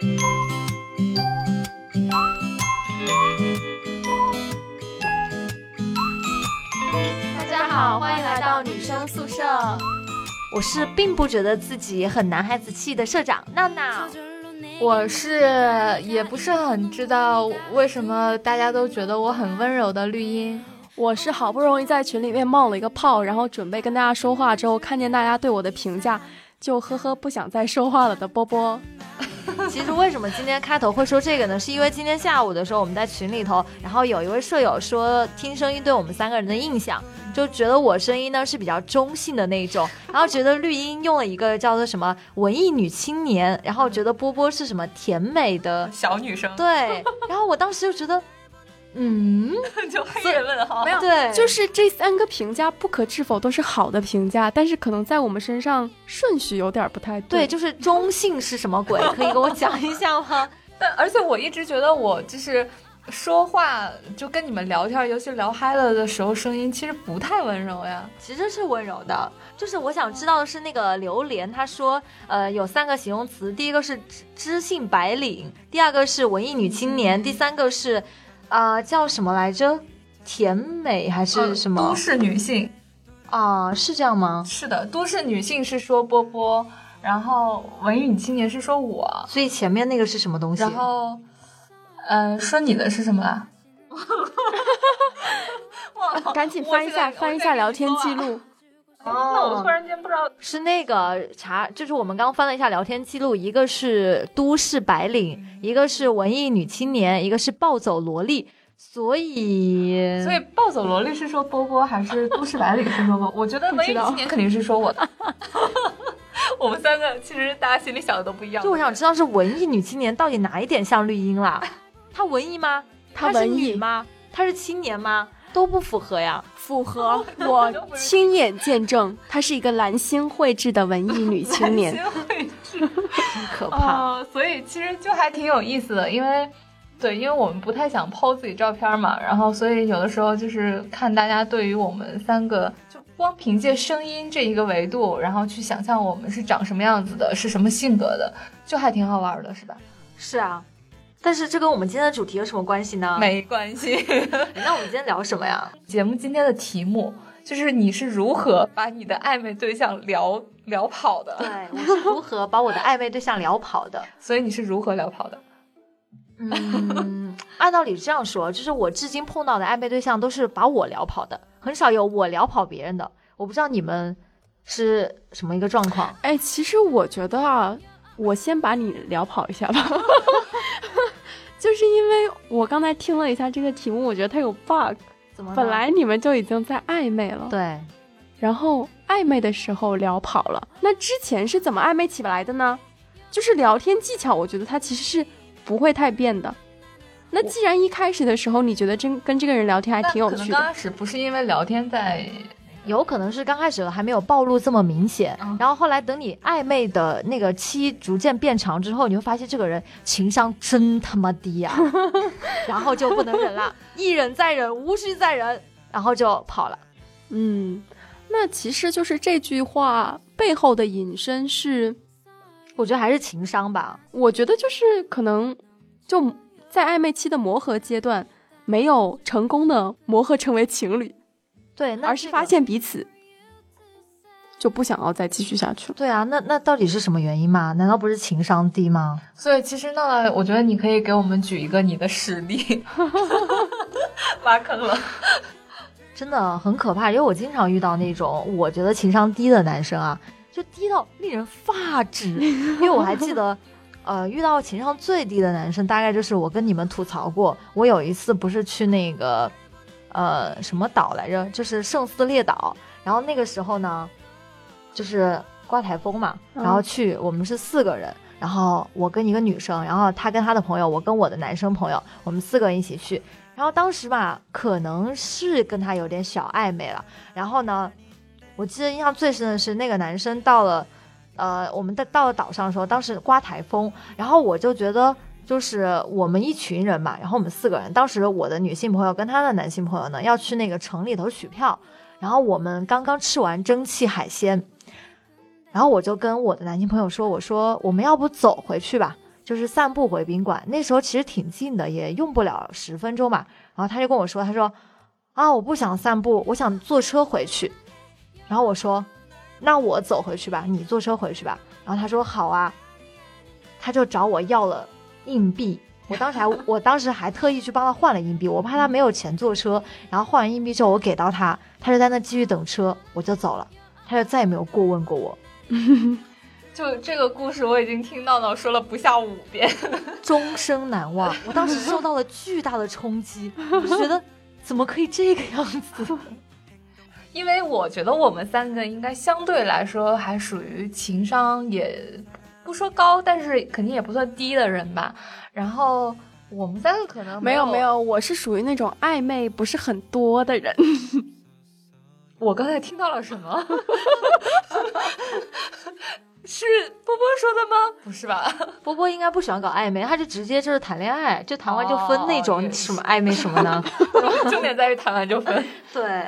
大家好，欢迎来到女生宿舍。我是并不觉得自己很男孩子气的社长闹闹。我是也不是很知道为什么大家都觉得我很温柔的绿茵。我是好不容易在群里面冒了一个泡，然后准备跟大家说话之后，看见大家对我的评价，就呵呵不想再说话了的波波。其实为什么今天开头会说这个呢？是因为今天下午的时候我们在群里头，然后有一位舍友说听声音对我们三个人的印象，就觉得我声音呢是比较中性的那种，然后觉得绿茵用了一个叫做什么文艺女青年，然后觉得波波是什么甜美的小女生，对，然后我当时就觉得。嗯，就黑人问号，没有，对，就是这三个评价不可置否都是好的评价，但是可能在我们身上顺序有点不太对。就是中性是什么鬼？可以给我讲一下吗？但而且我一直觉得我就是说话就跟你们聊天，尤其聊嗨了的时候，声音其实不太温柔呀。其实是温柔的，就是我想知道的是那个榴莲，他说呃有三个形容词，第一个是知知性白领，第二个是文艺女青年，第三个是。啊，叫什么来着？甜美还是什么？都市女性啊，是这样吗？是的，都市女性是说波波，然后文艺女青年是说我，所以前面那个是什么东西？然后，嗯，说你的是什么啦？赶紧翻一下，翻一下聊天记录。哦，那我突然间不知道是那个查，就是我们刚翻了一下聊天记录，一个是都市白领，一个是文艺女青年，一个是暴走萝莉，所以所以暴走萝莉是说波波还是都市白领是说波？我觉得 文艺女青年肯定是说我的。我们三个其实大家心里想的都不一样。就我想知道是文艺女青年到底哪一点像绿茵啦？她文艺吗？她是女吗？她是青年吗？都不符合呀，符合。我亲眼见证，她是一个蓝星绘制的文艺女青年。蓝星绘制，很可怕。所以其实就还挺有意思的，因为，对，因为我们不太想抛自己照片嘛，然后所以有的时候就是看大家对于我们三个，就光凭借声音这一个维度，然后去想象我们是长什么样子的，是什么性格的，就还挺好玩的，是吧？是啊。但是这跟我们今天的主题有什么关系呢？没关系。那我们今天聊什么呀？节目今天的题目就是你是如何把你的暧昧对象聊聊跑的？对，我是如何把我的暧昧对象聊跑的？所以你是如何聊跑的？嗯，按道理这样说，就是我至今碰到的暧昧对象都是把我聊跑的，很少有我聊跑别人的。我不知道你们是什么一个状况？哎，其实我觉得啊。我先把你聊跑一下吧，就是因为我刚才听了一下这个题目，我觉得它有 bug。怎么？本来你们就已经在暧昧了，对。然后暧昧的时候聊跑了，那之前是怎么暧昧起来的呢？就是聊天技巧，我觉得它其实是不会太变的。那既然一开始的时候你觉得真跟这个人聊天还挺有趣的，刚开始不是因为聊天在。有可能是刚开始还没有暴露这么明显，然后后来等你暧昧的那个期逐渐变长之后，你会发现这个人情商真他妈低呀，然后就不能忍了，一忍再忍，无需再忍，然后就跑了。嗯，那其实就是这句话背后的引申是，我觉得还是情商吧。我觉得就是可能就在暧昧期的磨合阶段，没有成功的磨合成为情侣。对，而是发现彼此就不想要再继续下去了。对啊，那那到底是什么原因嘛？难道不是情商低吗？所以其实呢我觉得你可以给我们举一个你的实例，挖坑了，真的很可怕。因为我经常遇到那种我觉得情商低的男生啊，就低到令人发指。因为我还记得，呃，遇到情商最低的男生，大概就是我跟你们吐槽过，我有一次不是去那个。呃，什么岛来着？就是圣斯列岛。然后那个时候呢，就是刮台风嘛。然后去，我们是四个人。然后我跟一个女生，然后她跟她的朋友，我跟我的男生朋友，我们四个人一起去。然后当时吧，可能是跟他有点小暧昧了。然后呢，我记得印象最深的是那个男生到了，呃，我们到到了岛上的时候，当时刮台风。然后我就觉得。就是我们一群人嘛，然后我们四个人，当时我的女性朋友跟她的男性朋友呢要去那个城里头取票，然后我们刚刚吃完蒸汽海鲜，然后我就跟我的男性朋友说，我说我们要不走回去吧。就是散步回宾馆。那时候其实挺近的，也用不了十分钟吧。然后他就跟我说，他说啊，我不想散步，我想坐车回去。然后我说，那我走回去吧，你坐车回去吧。然后他说好啊，他就找我要了硬币。我当时还，我当时还特意去帮他换了硬币，我怕他没有钱坐车。然后换完硬币之后，我给到他，他就在那继续等车，我就走了，他就再也没有过问过我。就这个故事，我已经听到了，说了不下五遍，终生难忘。我当时受到了巨大的冲击，我就觉得怎么可以这个样子？因为我觉得我们三个应该相对来说还属于情商也不说高，但是肯定也不算低的人吧。然后我们三个可能没有没没有，我是属于那种暧昧不是很多的人。我刚才听到了什么？是波波说的吗？不是吧？波波应该不喜欢搞暧昧，他就直接就是谈恋爱，就谈完就分那种哦什么暧昧什么的。重点在于谈完就分。对，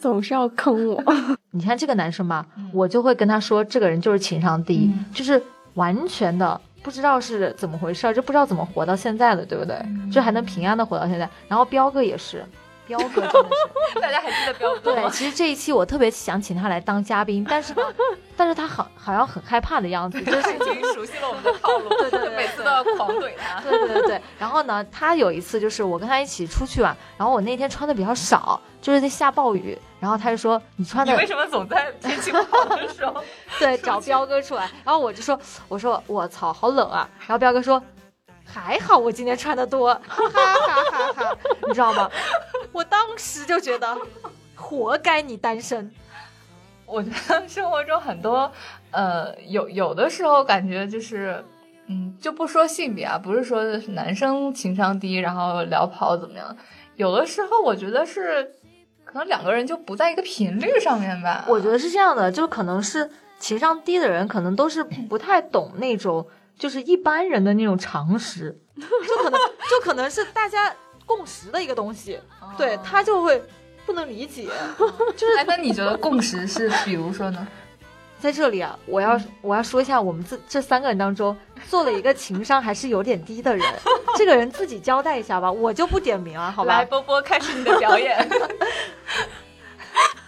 总是要坑我。你看这个男生吧，我就会跟他说，这个人就是情商低，嗯就是完全的不知道是怎么回事儿，就不知道怎么活到现在的，对不对？就还能平安的活到现在。然后彪哥也是，彪哥真的是。大家还记得彪哥对，其实这一期我特别想请他来当嘉宾，但是呢，但是他好好像很害怕的样子，就是他 已经熟悉了我们的套路，对对对每次都要狂怼他。对对对对。然后呢，他有一次就是我跟他一起出去玩，然后我那天穿的比较少，就是在下暴雨，然后他就说你穿的你为什么总在天气不好的时候？对找彪哥出来，然后我就说我说我操好冷啊，然后彪哥说。还好我今天穿的多，哈哈哈哈哈！你知道吗？我当时就觉得，活该你单身。我觉得生活中很多，呃，有有的时候感觉就是，嗯，就不说性别啊，不是说男生情商低，然后聊跑怎么样，有的时候我觉得是，可能两个人就不在一个频率上面吧。我觉得是这样的，就可能是情商低的人，可能都是不太懂那种就是一般人的那种常识，就可能就可能是大家共识的一个东西，对他就会不能理解。就是，哎，那你觉得共识是，比如说呢？在这里啊，我要我要说一下，我们这这三个人当中，做了一个情商还是有点低的人，这个人自己交代一下吧，我就不点名了，好吧来，？波波开始你的表演。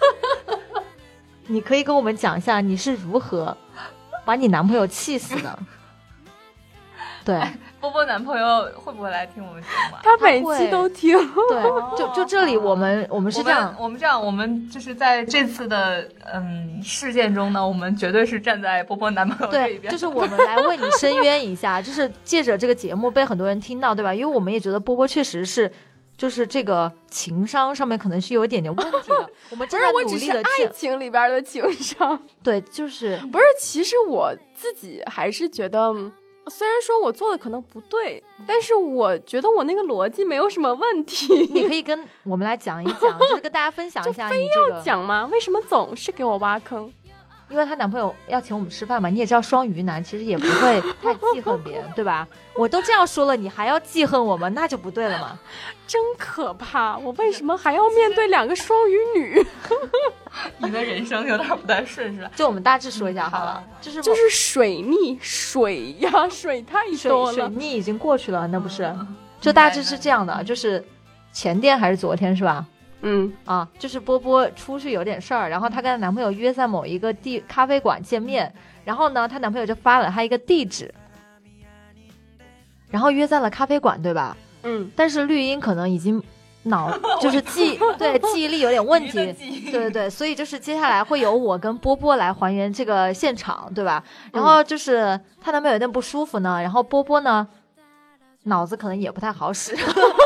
你可以跟我们讲一下你是如何把你男朋友气死的。对 波波男朋友会不会来听我们节目啊？他每期都听，对，就就这里我们我们是这样，我们这样，我们就是在这次的嗯事件中呢，我们绝对是站在波波男朋友这一，边。就是我们来为你申冤一下，就是借着这个节目被很多人听到，对吧？因为我们也觉得波波确实是。就是这个情商上面可能是有一点点问题的，我们不正在是我只是努力的爱情里边的情商。对，就是不是，其实我自己还是觉得，嗯虽然说我做的可能不对，但是我觉得我那个逻辑没有什么问题。你可以跟我们来讲一讲，就是跟大家分享 一下你这个，讲吗？为什么总是给我挖坑？因为她男朋友要请我们吃饭嘛，你也知道双鱼男其实也不会太记恨别人，对吧？我都这样说了，你还要记恨我们，那就不对了嘛。真可怕！我为什么还要面对两个双鱼女？你的人生有点不太顺是吧？就我们大致说一下好了，就是就是水逆，水呀，水太水水多了。逆已经过去了，那不是？就大致是这样的，就是前天还是昨天是吧？嗯，啊，就是波波出去有点事儿，然后她跟她男朋友约在某一个地咖啡馆见面，然后呢，她男朋友就发了她一个地址，然后约在了咖啡馆，对吧？嗯，但是绿茵可能已经脑 就是记对记忆力有点问 题，对对对，所以就是接下来会由我跟波波来还原这个现场，对吧？然后就是她男朋友有点不舒服呢，然后波波呢脑子可能也不太好使，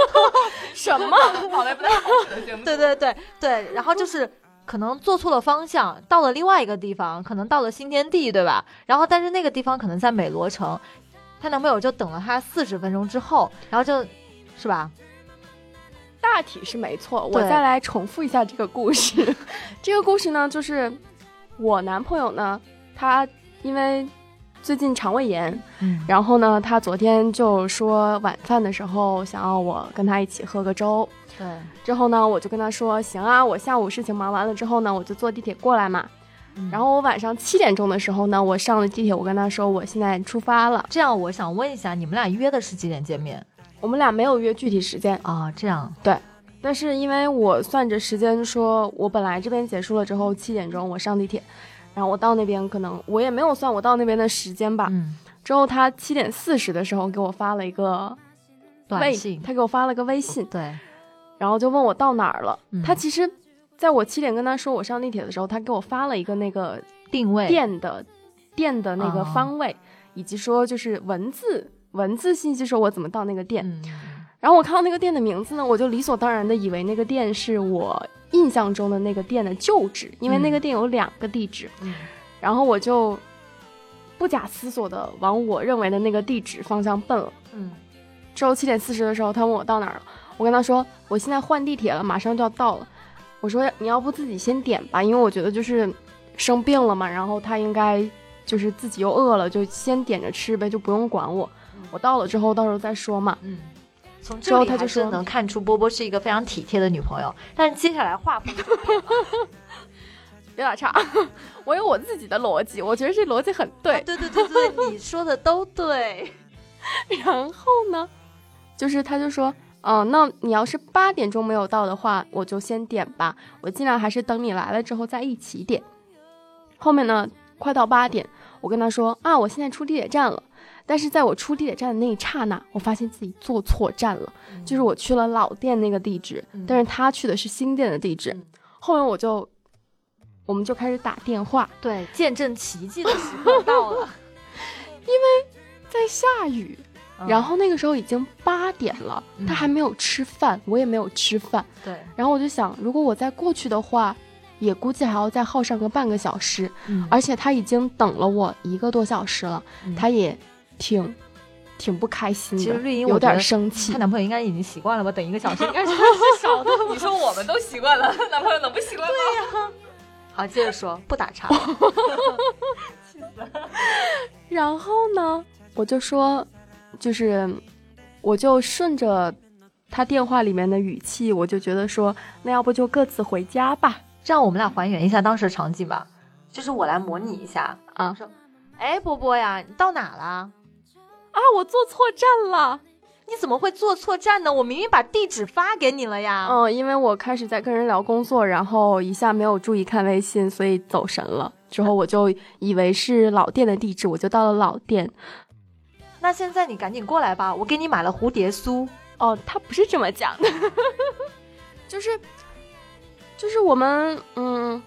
什么？脑袋不太好使。对对对对，然后就是可能做错了方向，到了另外一个地方，可能到了新天地，对吧？然后但是那个地方可能在美罗城，她男朋友就等了她四十分钟之后，然后就是吧？大体是没错，我再来重复一下这个故事。这个故事呢，就是我男朋友呢，他因为最近肠胃炎，嗯，然后呢，他昨天就说晚饭的时候想要我跟他一起喝个粥。对，之后呢，我就跟他说行啊，我下午事情忙完了之后呢，我就坐地铁过来嘛。然后我晚上七点钟的时候呢，我上了地铁，我跟他说我现在出发了。这样，我想问一下，你们俩约的是几点见面我们俩没有约具体时间，啊？这样对，但是因为我算着时间说，我本来这边结束了之后七点钟我上地铁，然后我到那边可能我也没有算我到那边的时间吧。嗯，之后他七点四十的时候给我发了一个短信，他给我发了个微信，对，然后就问我到哪儿了。嗯他其实在我七点跟他说我上地铁的时候，他给我发了一个那个定位，店的店的那个哦方位，以及说就是文字文字信息说我怎么到那个店。嗯，然后我看到那个店的名字呢，我就理所当然的以为那个店是我印象中的那个店的旧址，因为那个店有两个地址。嗯然后我就不假思索的往我认为的那个地址方向奔了。嗯，之后七点四十的时候，他问我到哪儿了，我跟他说我现在换地铁了，马上就要到了。我说你要不自己先点吧，因为我觉得就是生病了嘛，然后他应该就是自己又饿了，就先点着吃呗，就不用管我。我到了之后到时候再说嘛。嗯，从之后这里还他就是说能看出波波是一个非常体贴的女朋友，但是接下来话锋就别打岔，我有我自己的逻辑，我觉得这逻辑很对。对对对对，你说的都对。然后呢，就是他就说，嗯、那你要是八点钟没有到的话，我就先点吧，我尽量还是等你来了之后再一起点。后面呢，快到八点，我跟他说啊，我现在出地铁站了。但是在我出地铁站的那一刹那，我发现自己坐错站了，就是我去了老店那个地址，嗯但是他去的是新店的地址。嗯后面我就，我们就开始打电话，对，见证奇迹的时刻到了。因为在下雨，然后那个时候已经八点了，嗯他还没有吃饭，我也没有吃饭。对，然后我就想，如果我再过去的话，也估计还要再耗上个半个小时，嗯而且他已经等了我一个多小时了，嗯他也挺挺不开心的，其实绿茵有点生气她。男朋友应该已经习惯了吧？等一个小时应该是至少的。你说我们都习惯了，男朋友能不习惯吗？对呀 好，接着说，不打岔。气死了然后呢，我就说，就是，我就顺着他电话里面的语气，我就觉得说，那要不就各自回家吧。这样我们俩还原一下当时的场景吧，就是我来模拟一下啊说，哎，波波呀，你到哪了？啊，我坐错站了。你怎么会坐错站呢？我明明把地址发给你了呀。嗯，因为我开始在跟人聊工作，然后一下没有注意看微信，所以走神了。之后我就以为是老店的地址，我就到了老店。那现在你赶紧过来吧，我给你买了蝴蝶酥。哦，他不是这么讲的，就是就是我们嗯，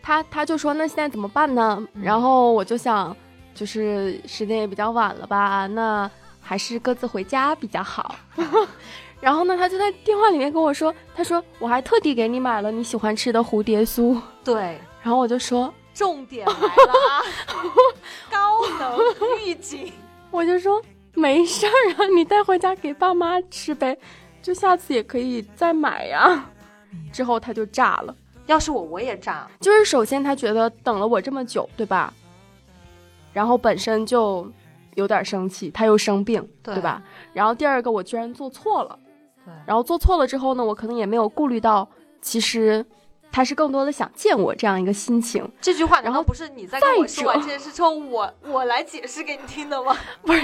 他他就说那现在怎么办呢？然后我就想，就是时间也比较晚了吧，那还是各自回家比较好。然后呢，他就在电话里面跟我说，他说我还特地给你买了你喜欢吃的蝴蝶酥。对，然后我就说，重点来了啊，高能预警。我就说没事儿啊，你带回家给爸妈吃呗，就下次也可以再买呀。之后他就炸了。要是我，我也炸。就是首先他觉得等了我这么久，对吧？然后本身就有点生气，他又生病，对对吧？然后第二个我居然做错了，对，然后做错了之后呢，我可能也没有顾虑到，其实他是更多的想见我这样一个心情。这句话然后不是你在跟我 再说完这件事之后，我我来解释给你听的吗？不是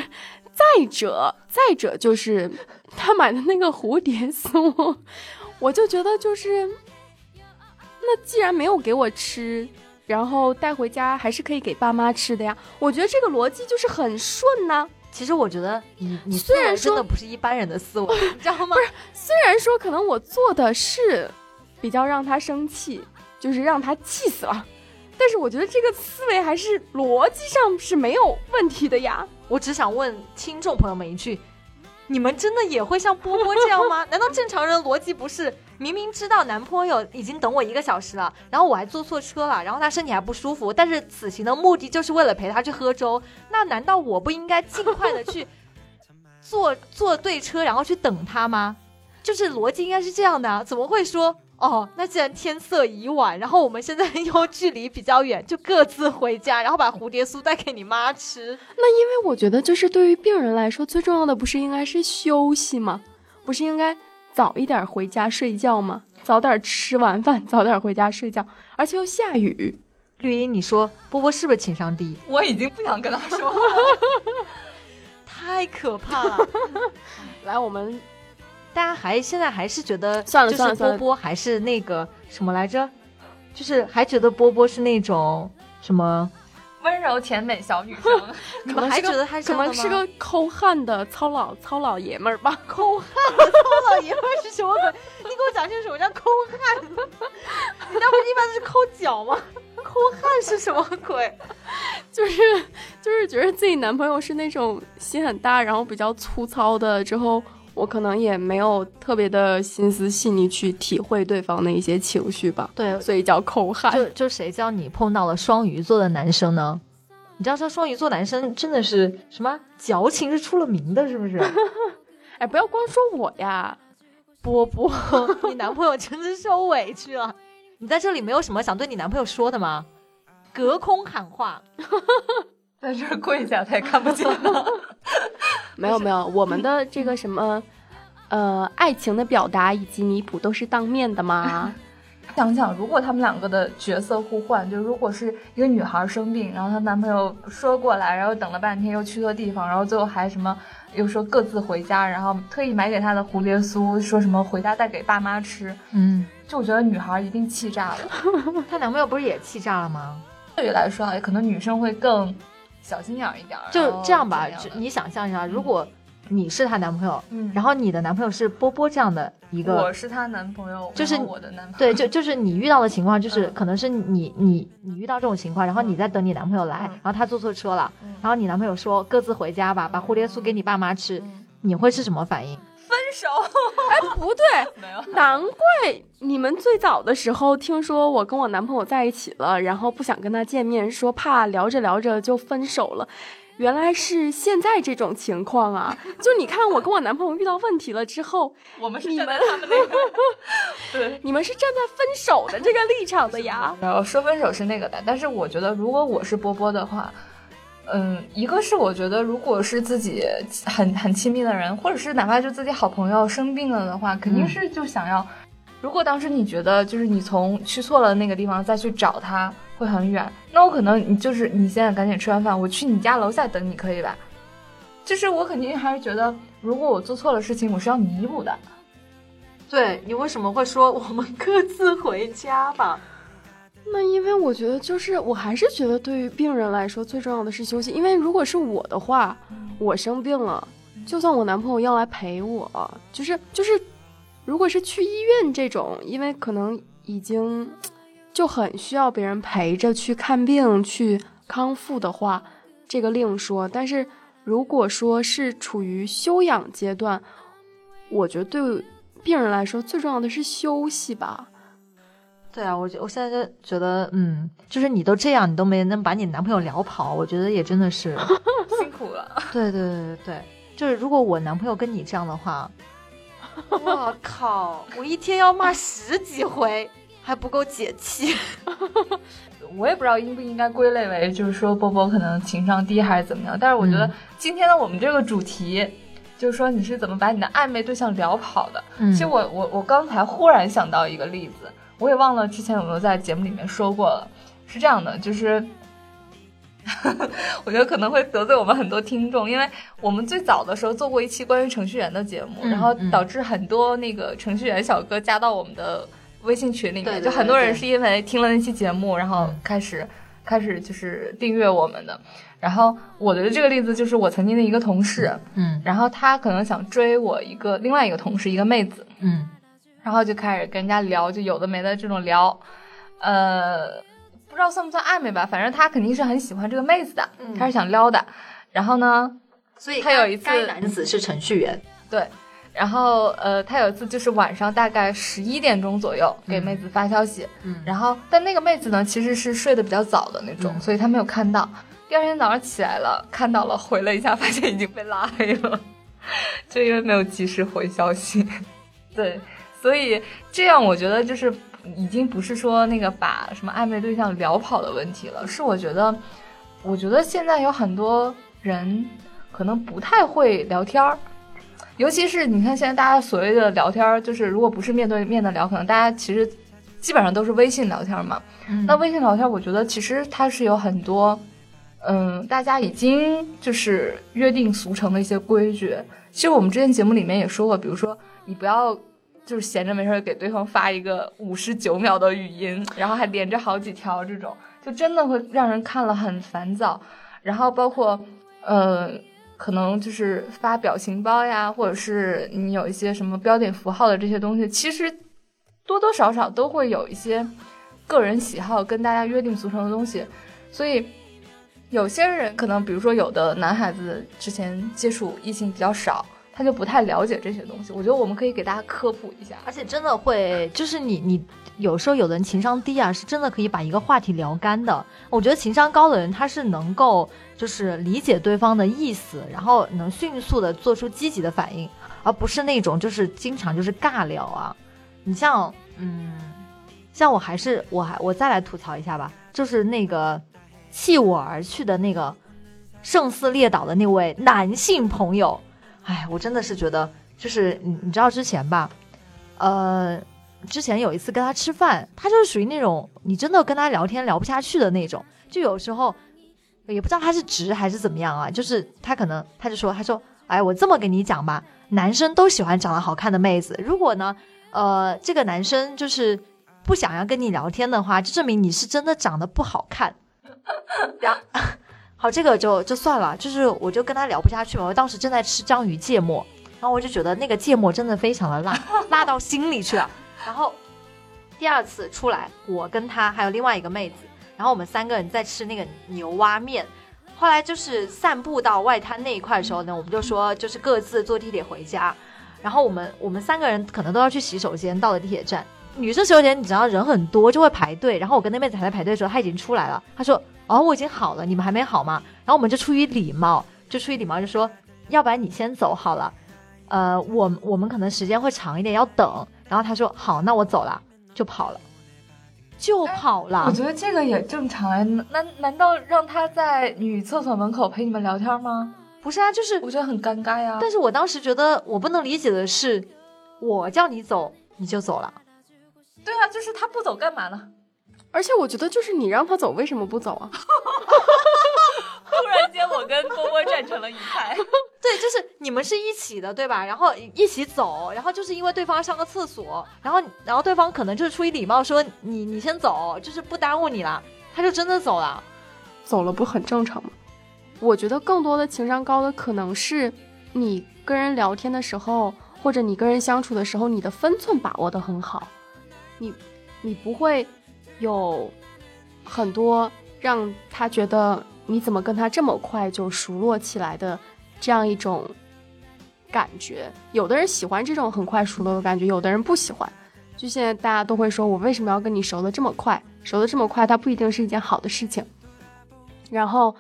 再者，再者就是他买的那个蝴蝶酥，我就觉得就是，那既然没有给我吃，然后带回家还是可以给爸妈吃的呀。我觉得这个逻辑就是很顺呐、其实我觉得你你虽然说真的不是一般人的思维，你知道吗？不是虽然说可能我做的是比较让他生气，就是让他气死了，但是我觉得这个思维还是逻辑上是没有问题的呀。我只想问听众朋友们一句：你们真的也会像波波这样吗？难道正常人逻辑不是明明知道男朋友已经等我一个小时了，然后我还坐错车了，然后他身体还不舒服，但是此行的目的就是为了陪他去喝粥，那难道我不应该尽快的去坐坐对车，然后去等他吗？就是逻辑应该是这样的啊，怎么会说？哦，那既然天色已晚，然后我们现在又距离比较远，就各自回家，然后把蝴蝶酥带给你妈吃。那因为我觉得，就是对于病人来说，最重要的不是应该是休息吗？不是应该早一点回家睡觉吗？早点吃完饭，早点回家睡觉，而且又下雨，绿茵，你说波波是不是情商低？我已经不想跟他说话。太可怕了！来，我们大家还现在还是觉得算了算了算了波波还是那个什么来着？就是还觉得波波是那种什么？温柔甜美小女生，你们还觉得他是可能是个抠汉的糙老糙老爷们儿吧。抠汉的糙老爷们儿是什么鬼？你给我讲清楚什么叫抠汉？你那不一般都是抠脚吗？抠汉是什么鬼？就是就是觉得自己男朋友是那种心很大，然后比较粗糙的，之后我可能也没有特别的心思细腻去体会对方的一些情绪吧，对，所以叫抠汉。就就谁叫你碰到了双鱼座的男生呢？你知道说双鱼座男生真的是什么矫情是出了名的，是不是？哎，不要光说我呀，波波，你男朋友真是受委屈了。你在这里没有什么想对你男朋友说的吗？隔空喊话，在这儿跪下，他也看不见了。没有没有，我们的这个什么，呃，爱情的表达以及弥补都是当面的吗。想想，如果他们两个的角色互换，就如果是一个女孩生病，然后她男朋友说过来，然后等了半天又去错地方，然后最后还什么又说各自回家，然后特意买给她的蝴蝶酥，说什么回家带给爸妈吃，嗯，就我觉得女孩一定气炸了。她男朋友不是也气炸了吗？对于来说啊，可能女生会更小心眼儿一点儿，就这样吧你想象一下，如果你是她男朋友，嗯，然后你的男朋友是波波这样的一个我是她男朋友，就是我的男朋友，对，就就是你遇到的情况，就是嗯。可能是你你你遇到这种情况，然后你在等你男朋友来，嗯。然后他坐错车了，嗯。然后你男朋友说各自回家吧，把蝴蝶酥给你爸妈吃，嗯。你会是什么反应？分手 哎，不对，没有，难怪你们最早的时候听说我跟我男朋友在一起了，然后不想跟他见面，说怕聊着聊着就分手了。原来是现在这种情况啊！就你看，我跟我男朋友遇到问题了之后，我们是你们站在他们那个，对。你们是站在分手的这个立场的呀。然后说分手是那个的，但是我觉得如果我是波波的话，嗯，一个是我觉得如果是自己很很亲密的人，或者是哪怕就自己好朋友生病了的话，肯定是就想要。如果当时你觉得就是你从去错了那个地方再去找他会很远，那我可能你就是你现在赶紧吃完饭，我去你家楼下等你，可以吧？就是我肯定还是觉得，如果我做错了事情，我是要弥补的。对你为什么会说我们各自回家吧？那因为我觉得，就是我还是觉得，对于病人来说，最重要的是休息。因为如果是我的话，我生病了，就算我男朋友要来陪我，就是就是，如果是去医院这种，因为可能已经就很需要别人陪着去看病、去康复的话，这个另说。但是如果说是处于休养阶段，我觉得对病人来说最重要的是休息吧。对啊，我觉我现在就觉得，嗯，就是你都这样，你都没能把你男朋友聊跑，我觉得也真的是，辛苦了。对对对对对，就是如果我男朋友跟你这样的话，我靠，我一天要骂十几回，还不够解气。我也不知道应不应该归类为，就是说波波可能情商低还是怎么样。但是我觉得嗯今天的我们这个主题，就是说你是怎么把你的暧昧对象聊跑的。嗯其实我我我刚才忽然想到一个例子，我也忘了之前有没有在节目里面说过了。是这样的，就是 我觉得可能会得罪我们很多听众，因为我们最早的时候做过一期关于程序员的节目，嗯然后嗯。导致很多那个程序员小哥加到我们的微信群里面，对对就很多人是因为听了那期节目，然后嗯。开始、开始就是订阅我们的。然后我的这个例子就是我曾经的一个同事，嗯。然后他可能想追我一个另外一个同事，一个妹子，嗯然后就开始跟人家聊，就有的没的这种聊，呃，不知道算不算暧昧吧，反正他肯定是很喜欢这个妹子的，嗯他是想撩的。然后呢，所以他有一次该男子是程序员，对，然后呃，他有一次就是晚上大概十一点钟左右给嗯妹子发消息，嗯然后但那个妹子呢其实是睡得比较早的那种，嗯所以他没有看到。第二天早上起来了，看到了，回了一下，发现已经被拉黑了，就因为没有及时回消息。对，所以这样我觉得就是已经不是说那个把什么暧昧对象聊跑的问题了，是我觉得，我觉得现在有很多人可能不太会聊天儿。尤其是你看，现在大家所谓的聊天儿，就是如果不是面对面的聊，可能大家其实基本上都是微信聊天嘛。那微信聊天，我觉得其实它是有很多，嗯，大家已经就是约定俗成的一些规矩。其实我们之前节目里面也说过，比如说你不要就是闲着没事给对方发一个五十九秒的语音，然后还连着好几条，这种就真的会让人看了很烦躁。然后包括，呃，可能就是发表情包呀，或者是你有一些什么标点符号的这些东西，其实多多少少都会有一些个人喜好跟大家约定俗成的东西，所以有些人可能，比如说有的男孩子之前接触异性比较少，他就不太了解这些东西。我觉得我们可以给大家科普一下，而且真的会，就是你你有时候有的人情商低啊，是真的可以把一个话题聊干的。我觉得情商高的人，他是能够就是理解对方的意思，然后能迅速的做出积极的反应，而不是那种就是经常就是尬聊啊。你像，嗯，像我还是我还我再来吐槽一下吧，就是那个弃我而去的那个胜似列岛的那位男性朋友，哎，我真的是觉得，就是你你知道之前吧，呃。之前有一次跟他吃饭，他就是属于那种你真的跟他聊天聊不下去的那种，就有时候也不知道他是直还是怎么样啊，就是他可能他就说他说，哎，我这么跟你讲吧，男生都喜欢长得好看的妹子，如果呢，呃，这个男生就是不想要跟你聊天的话，就证明你是真的长得不好看。好，这个就就算了，就是我就跟他聊不下去嘛，我当时正在吃章鱼芥末，然后我就觉得那个芥末真的非常的辣，辣到心里去了。然后第二次出来，我跟他还有另外一个妹子，然后我们三个人在吃那个牛蛙面。后来就是散步到外滩那一块的时候呢，我们就说就是各自坐地铁回家。然后我们我们三个人可能都要去洗手间，到了地铁站，女生洗手间你知道人很多就会排队。然后我跟那妹子还在排队的时候，她已经出来了。她说：“哦，我已经好了，你们还没好吗？”然后我们就出于礼貌，就出于礼貌就说：“要不然你先走好了。”呃，我我们可能时间会长一点，要等。然后他说：“好，那我走了，就跑了，就跑了。”我觉得这个也正常哎，难难道让他在女厕所门口陪你们聊天吗？不是啊，就是我觉得很尴尬呀。但是我当时觉得我不能理解的是，我叫你走你就走了。对啊，就是他不走干嘛呢？而且我觉得就是你让他走，为什么不走啊？突然间，我跟波波站成了一派。对，就是你们是一起的，对吧？然后一起走，然后就是因为对方上个厕所，然后然后对方可能就是出于礼貌说你你先走，就是不耽误你了，他就真的走了，走了不很正常吗？我觉得更多的情商高的可能是你跟人聊天的时候，或者你跟人相处的时候，你的分寸把握的很好，你你不会有很多让他觉得。你怎么跟他这么快就熟络起来的这样一种感觉？有的人喜欢这种很快熟络的感觉，有的人不喜欢。就现在大家都会说，我为什么要跟你熟的这么快？熟的这么快，它不一定是一件好的事情。然后，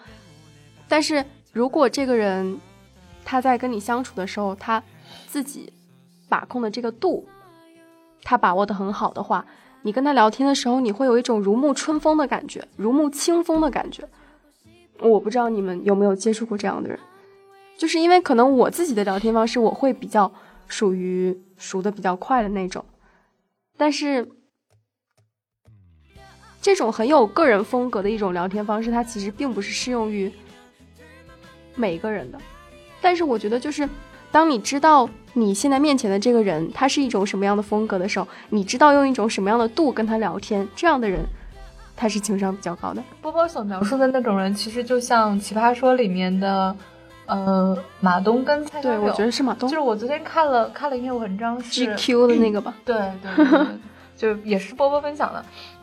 但是如果这个人他在跟你相处的时候，他自己把控的这个度，他把握的很好的话，你跟他聊天的时候，你会有一种如沐春风的感觉，如沐清风的感觉。我不知道你们有没有接触过这样的人，就是因为可能我自己的聊天方式，我会比较属于熟的比较快的那种，但是这种很有个人风格的一种聊天方式，它其实并不是适用于每一个人的。但是我觉得，就是当你知道你现在面前的这个人他是一种什么样的风格的时候，你知道用一种什么样的度跟他聊天，这样的人。他是情商比较高的。波波所描述的那种人，其实就像《奇葩说》里面的，呃，马东跟蔡对，我觉得是马东。就是我昨天看了看了一篇文章，是 GQ 的那个吧？对对对，就也是波波分享的。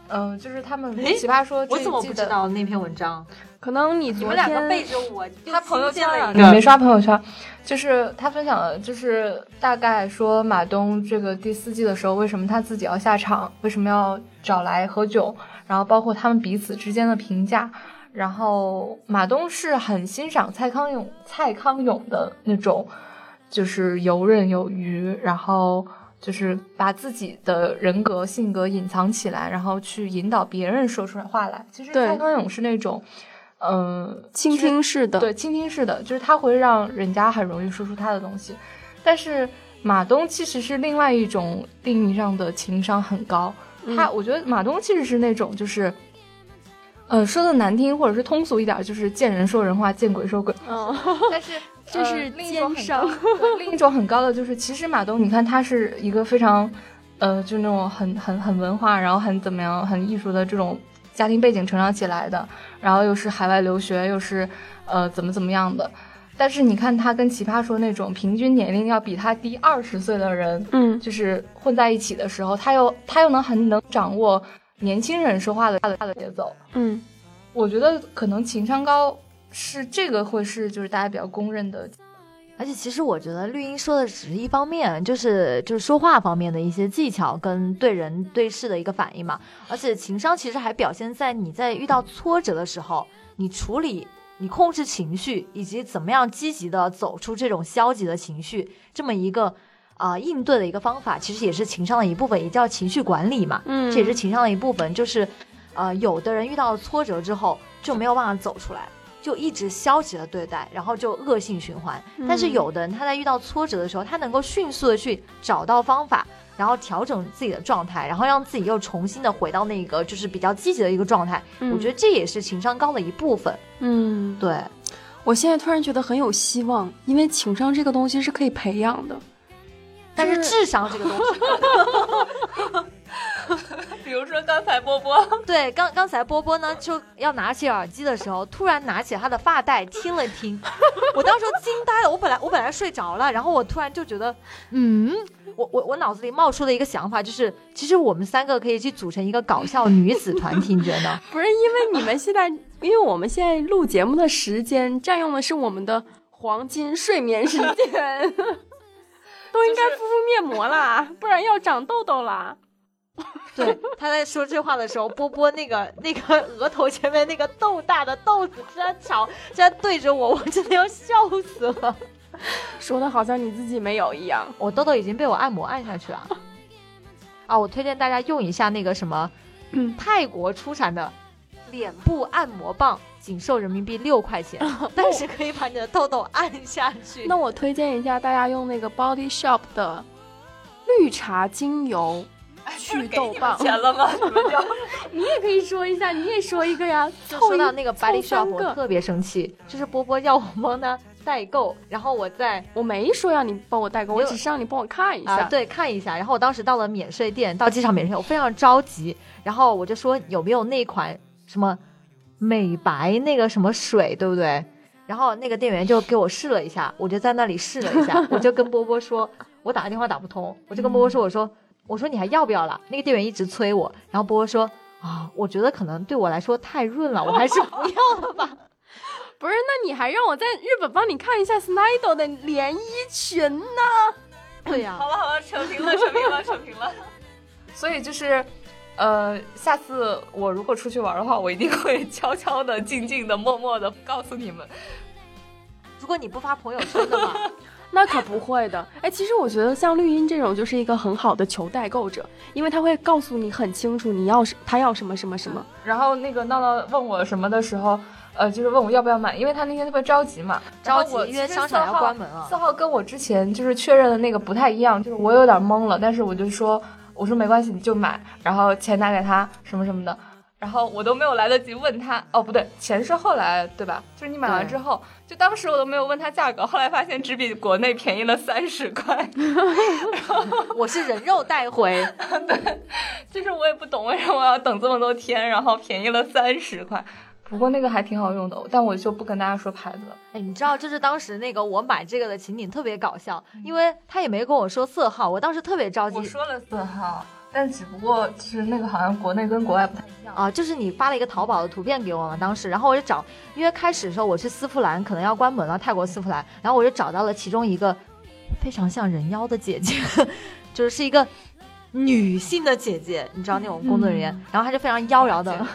嗯，就是他们《奇葩说》，我怎么不知道那篇文章？可能你你们两个背着我，他朋友圈了，没刷朋友圈。就是他分享的，就是大概说马东这个第四季的时候，为什么他自己要下场，为什么要找来何炅，然后包括他们彼此之间的评价。然后马东是很欣赏蔡康永，蔡康永的那种，就是游刃有余，然后就是把自己的人格性格隐藏起来，然后去引导别人说出来话来。其实蔡康永是那种。嗯，倾听式的，对，倾听式的，就是他会让人家很容易说出他的东西。但是马东其实是另外一种定义上的情商很高，他我觉得马东其实是那种就是，呃，说的难听或者是通俗一点，就是见人说人话，见鬼说鬼。嗯，但是 这是呃另一种另一种很高的就是，其实马东，你看他是一个非常，呃，就那种很很很文化，然后很怎么样，很艺术的这种家庭背景成长起来的，然后又是海外留学，又是呃怎么怎么样的。但是你看他跟奇葩说那种平均年龄要比他低二十岁的人，嗯就是混在一起的时候，他又他又能很能掌握年轻人说话的他的他的节奏。嗯，我觉得可能情商高是这个会是就是大家比较公认的而且其实我觉得绿茵说的只是一方面，就是就是说话方面的一些技巧跟对人对事的一个反应嘛。而且情商其实还表现在你在遇到挫折的时候，你处理、你控制情绪，以及怎么样积极的走出这种消极的情绪，这么一个啊、应对的一个方法，其实也是情商的一部分，也叫情绪管理嘛。嗯这也是情商的一部分。就是呃，有的人遇到挫折之后就没有办法走出来。就一直消极的对待，然后就恶性循环。但是嗯有的人他在遇到挫折的时候，他能够迅速的去找到方法，然后调整自己的状态，然后让自己又重新的回到那个就是比较积极的一个状态。我觉得这也是情商高的一部分。嗯，对，我现在突然觉得很有希望，因为情商这个东西是可以培养的。但是智商这个东西，比如说刚才波波，对，刚刚才波波呢就要拿起耳机的时候，突然拿起他的发带听了听，我当时惊呆了。我本来我本来睡着了，然后我突然就觉得，嗯，我我我脑子里冒出了一个想法，就是其实我们三个可以去组成一个搞笑女子团体，你觉得呢？不是因为你们现在，因为我们现在录节目的时间占用的是我们的黄金睡眠时间，都应该敷敷面膜啦，不然要长痘痘啦。对，他在说这话的时候，波波那个那个额头前面那个豆大的豆子居然朝居然对着我，我真的要笑死了。说的好像你自己没有一样。我痘痘已经被我按摩按下去了。啊，我推荐大家用一下那个什么，嗯泰国出产的脸部按摩棒，仅售人民币六块钱，但是可以把你的痘痘按下去。那我推荐一下大家用那个 Body Shop 的绿茶精油祛痘棒。钱了吗？你们就你也可以说一下，你也说一个呀。就说到那个凑 Body Shop，我特别生气，就是波波要我帮他代购，然后我在我没说要你帮我代购，我只是让你帮我看一啊、下。对，看一下。然后我当时到了免税店，到机场免税店，我非常着急，然后我就说有没有那款什么美白那个什么水，对不对？然后那个店员就给我试了一下，我就在那里试了一下，我就跟波波说，我打个电话打不通，我就跟波波说，我说我说你还要不要了？那个店员一直催我，然后波波说啊，我觉得可能对我来说太润了，我还是不要了吧。不是，那你还让我在日本帮你看一下 Snido 的连衣裙呢？对呀、好了好了，扯平了，扯平了，扯平了。所以就是，呃，下次我如果出去玩的话，我一定会悄悄的、静静的、默默的告诉你们。如果你不发朋友圈的话，那可不会的。哎，其实我觉得像绿茵这种就是一个很好的求代购者，因为他会告诉你很清楚你要是他要什么什么什么。然后那个闹闹问我什么的时候，呃，就是问我要不要买，因为他那天特别着急嘛，着然后我急因为商场要关门了四号跟我之前就是确认的那个不太一样，就是我有点懵了，但是我就说，我说没关系，你就买，然后钱打给他什么什么的。然后我都没有来得及问他，哦，不对，钱是后来对吧？就是你买完之后，就当时我都没有问他价格，后来发现只比国内便宜了三十块，我是人肉带回。对就是我也不懂为什么我要等这么多天，然后便宜了三十块。不过那个还挺好用的，但我就不跟大家说牌子了。哎，你知道，就是当时那个我买这个的情景特别搞笑，因为他也没跟我说色号，我当时特别着急我说了色号，但只不过就是那个好像国内跟国外不太一样。啊，就是你发了一个淘宝的图片给我嘛，当时，然后我就找，因为开始的时候我去丝芙兰可能要关门了，泰国丝芙兰，然后我就找到了其中一个非常像人妖的姐姐，就是是一个女性的姐姐，你知道那种工作人员，然后她就非常妖娆的，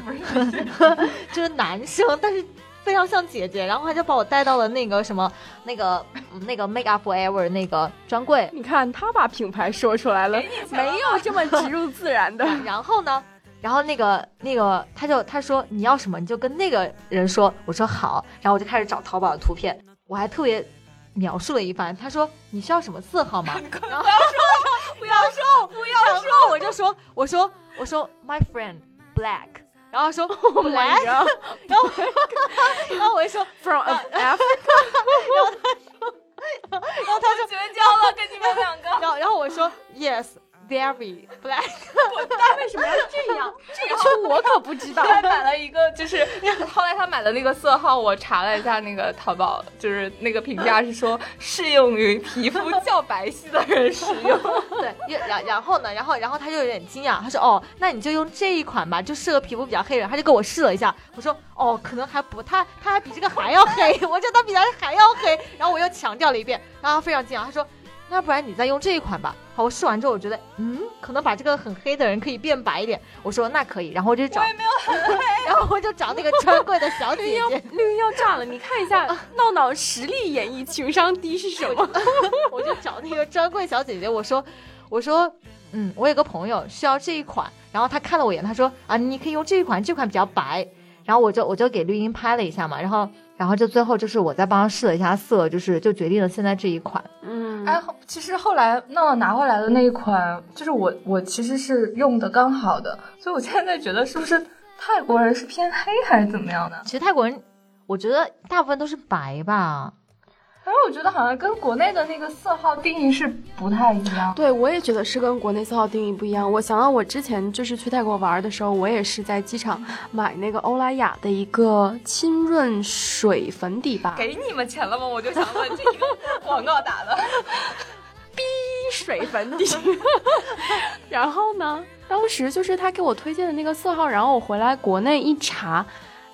就是男生，但是。非常像姐姐，然后他就把我带到了那个什么，那个嗯那个 Make Up Forever 那个专柜，你看他把品牌说出来了，没有这么植入自然的。然后呢，然后那个那个他就他说你要什么你就跟那个人说，我说好，然后我就开始找淘宝的图片，我还特别描述了一番。他说你需要什么色号吗？然后不要说，不要说，我就说，我说，我说，my friend black，然后说 black，然后，然后我就说 from Africa，然后他说，绝交了，跟你们两个。然后，然后我说 yes。Very black，他为什么要这样？这个我可不知道。他买了一个，就是后来他买的那个色号，我查了一下那个淘宝，就是那个评价是说适用于皮肤较白皙的人使用。对，然然后呢，然后然后他就有点惊讶，他说哦，那你就用这一款吧，就适合皮肤比较黑人。他就给我试了一下，我说哦，可能还不，他他还比这个还要黑，我觉得他比他还要黑。然后我又强调了一遍，然后他非常惊讶，他说。那不然你再用这一款吧。好，我试完之后，我觉得，嗯，可能把这个很黑的人可以变白一点。我说那可以，然后我就找，我也没有很黑，然后我就找那个专柜的小姐姐。绿要炸了，你看一下闹闹实力演绎情商低是什么？我就找那个专柜小姐姐，我说，我说，嗯，我有个朋友需要这一款，然后他看了我一眼，他说啊，你可以用这一款，这款比较白。然后我就我就给绿茵拍了一下嘛，然后。然后就最后就是我再帮他试了一下色，就是就决定了现在这一款。嗯，哎，其实后来闹闹拿回来的那一款，就是我我其实是用的刚好的，所以我现在觉得是不是泰国人是偏黑还是怎么样的？其实泰国人，我觉得大部分都是白吧。反正我觉得好像跟国内的那个色号定义是不太一样。对，我也觉得是跟国内色号定义不一样。我想到我之前就是去泰国玩的时候，我也是在机场买那个欧莱雅的一个清润水粉底吧。给你们钱了吗？我就想问，这个广告打的，逼水粉底。然后呢，当时就是他给我推荐的那个色号，然后我回来国内一查，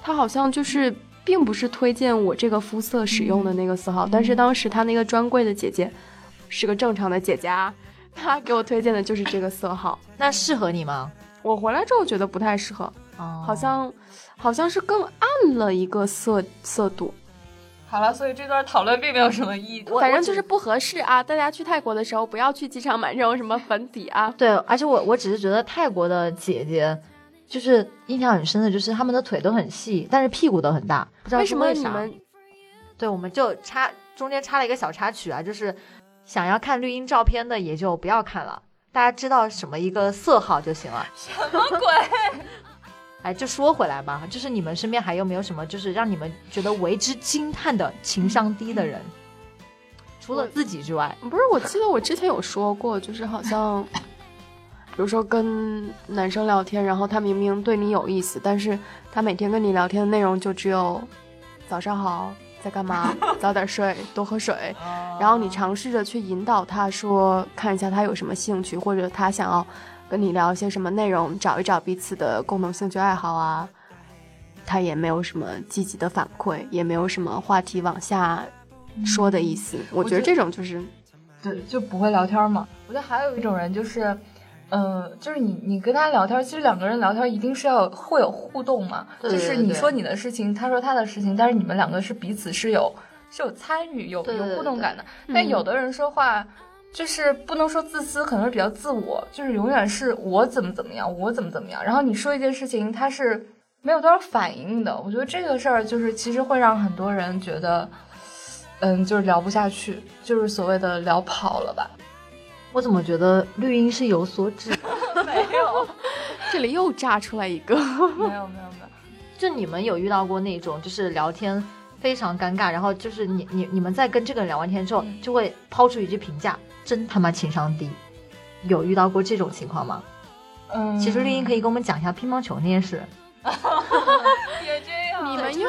它好像就是。并不是推荐我这个肤色使用的那个色号，但是当时他那个专柜的姐姐是个正常的姐姐啊，她给我推荐的就是这个色号。那适合你吗？我回来之后觉得不太适合，好像好像是更暗了一个色色度。好了，所以这段讨论并没有什么意义，反正就是不合适啊！大家去泰国的时候不要去机场买这种什么粉底啊。对，而且我我只是觉得泰国的姐姐。就是印象很深的，就是他们的腿都很细，但是屁股都很大，不知道为什么你们。对，我们就插中间插了一个小插曲啊，就是想要看绿茵照片的也就不要看了，大家知道什么一个色号就行了。什么鬼？哎，就说回来吧，就是你们身边还有没有什么，就是让你们觉得为之惊叹的情商低的人？除了自己之外，不是？我记得我之前有说过，就是好像。比如说跟男生聊天，然后他明明对你有意思，但是他每天跟你聊天的内容就只有早上好，在干嘛，早点睡，多喝水。然后你尝试着去引导他说，看一下他有什么兴趣，或者他想要跟你聊一些什么内容，找一找彼此的共同兴趣爱好啊。他也没有什么积极的反馈，也没有什么话题往下说的意思。我觉得这种就是，对，就不会聊天嘛。我觉得还有一种人就是。嗯，就是你，你跟他聊天，其实两个人聊天一定是要会有互动嘛。就是你说你的事情，他说他的事情，但是你们两个是彼此是有是有参与、有有互动感的。但有的人说话就是不能说自私，可能是比较自我，就是永远是我怎么怎么样，我怎么怎么样。然后你说一件事情，他是没有多少反应的。我觉得这个事儿就是其实会让很多人觉得，嗯，就是聊不下去，就是所谓的聊跑了吧。我怎么觉得绿茵是有所指？没有，这里又炸出来一个。没有没有没有，就你们有遇到过那种，就是聊天非常尴尬，然后就是你你你们在跟这个人聊完天之后，就会抛出一句评价：真他妈情商低。有遇到过这种情况吗？嗯，其实绿茵可以跟我们讲一下乒乓球那件事。也这样，你们又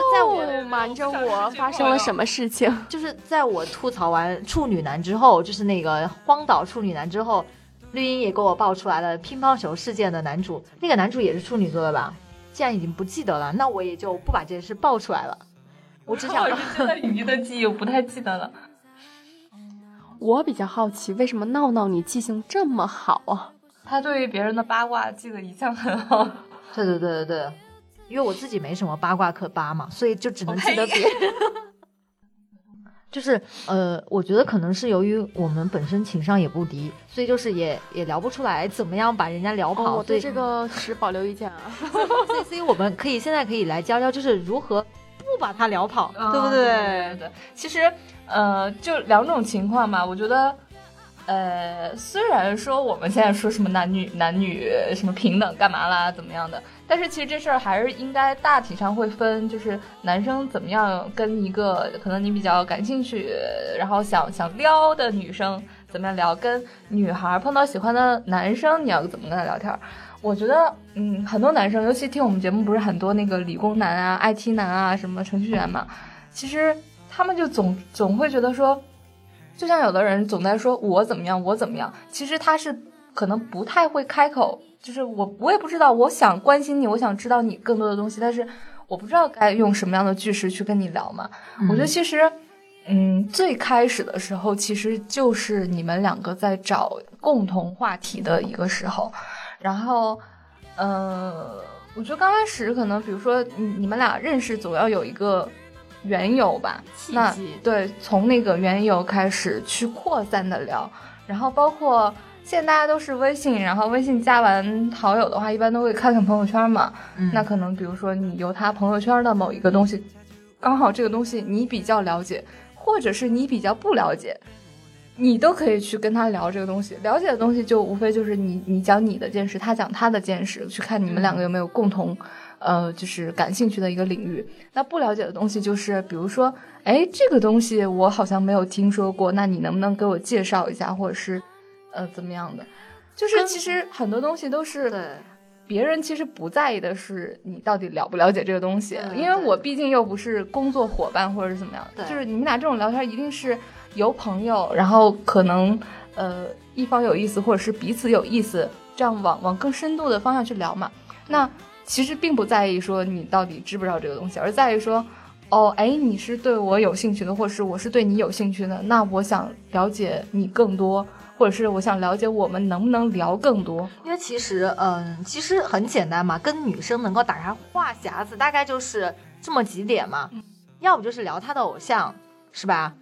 瞒着我，发生了什么事情？就是在我吐槽完处女男之后，就是那个荒岛处女男之后，绿茵也给我爆出来了乒乓球事件的男主，那个男主也是处女座的吧？既然已经不记得了，那我也就不把这件事爆出来了。我只想，现在鱼的记忆我不太记得了。我比较好奇，为什么闹闹你记性这么好啊？他对于别人的八卦记得一向很好。对对对对对。因为我自己没什么八卦可扒嘛，所以就只能记得别人。就是呃，我觉得可能是由于我们本身情商也不低，所以就是也也聊不出来怎么样把人家聊跑。我对这个持保留意见啊。所以，所以我们可以现在可以来教教，就是如何不把他聊跑，对不对？对对。其实呃，就两种情况嘛，我觉得呃，虽然说我们现在说什么男女 男女什么平等干嘛啦，怎么样的，但是其实这事儿还是应该大体上会分，就是男生怎么样跟一个可能你比较感兴趣，然后想想撩的女生怎么样聊，跟女孩碰到喜欢的男生你要怎么跟他聊天。我觉得，嗯，很多男生，尤其听我们节目，不是很多那个理工男啊、IT 男啊，什么程序员嘛，其实他们就总总会觉得说。就像有的人总在说我怎么样，我怎么样，其实他是可能不太会开口，就是我我也不知道，我想关心你，我想知道你更多的东西，但是我不知道该用什么样的句式去跟你聊嘛。我觉得其实，嗯，最开始的时候其实就是你们两个在找共同话题的一个时候，然后，呃，我觉得刚开始可能比如说你你们俩认识总要有一个。缘由吧，那对，从那个缘由开始去扩散的聊，然后包括现在大家都是微信，然后微信加完好友的话，一般都会看看朋友圈嘛。那可能比如说你有他朋友圈的某一个东西，刚好这个东西你比较了解，或者是你比较不了解，你都可以去跟他聊这个东西。了解的东西就无非就是你你讲你的见识，他讲他的见识，去看你们两个有没有共同。呃，就是感兴趣的一个领域。那不了解的东西，就是比如说，哎，这个东西我好像没有听说过，那你能不能给我介绍一下，或者是，呃，怎么样的？就是其实很多东西都是，别人其实不在意的是你到底了不了解这个东西，因为我毕竟又不是工作伙伴或者是怎么样，就是你们俩这种聊天一定是由朋友，然后可能呃一方有意思，或者是彼此有意思，这样往往更深度的方向去聊嘛。那。其实并不在意说你到底知不知道这个东西，而在于说，哦，哎，你是对我有兴趣的，或者是我是对你有兴趣的，那我想了解你更多，或者是我想了解我们能不能聊更多。因为其实，嗯，其实很简单嘛，跟女生能够打开话匣子，大概就是这么几点嘛，要不就是聊她的偶像，是吧？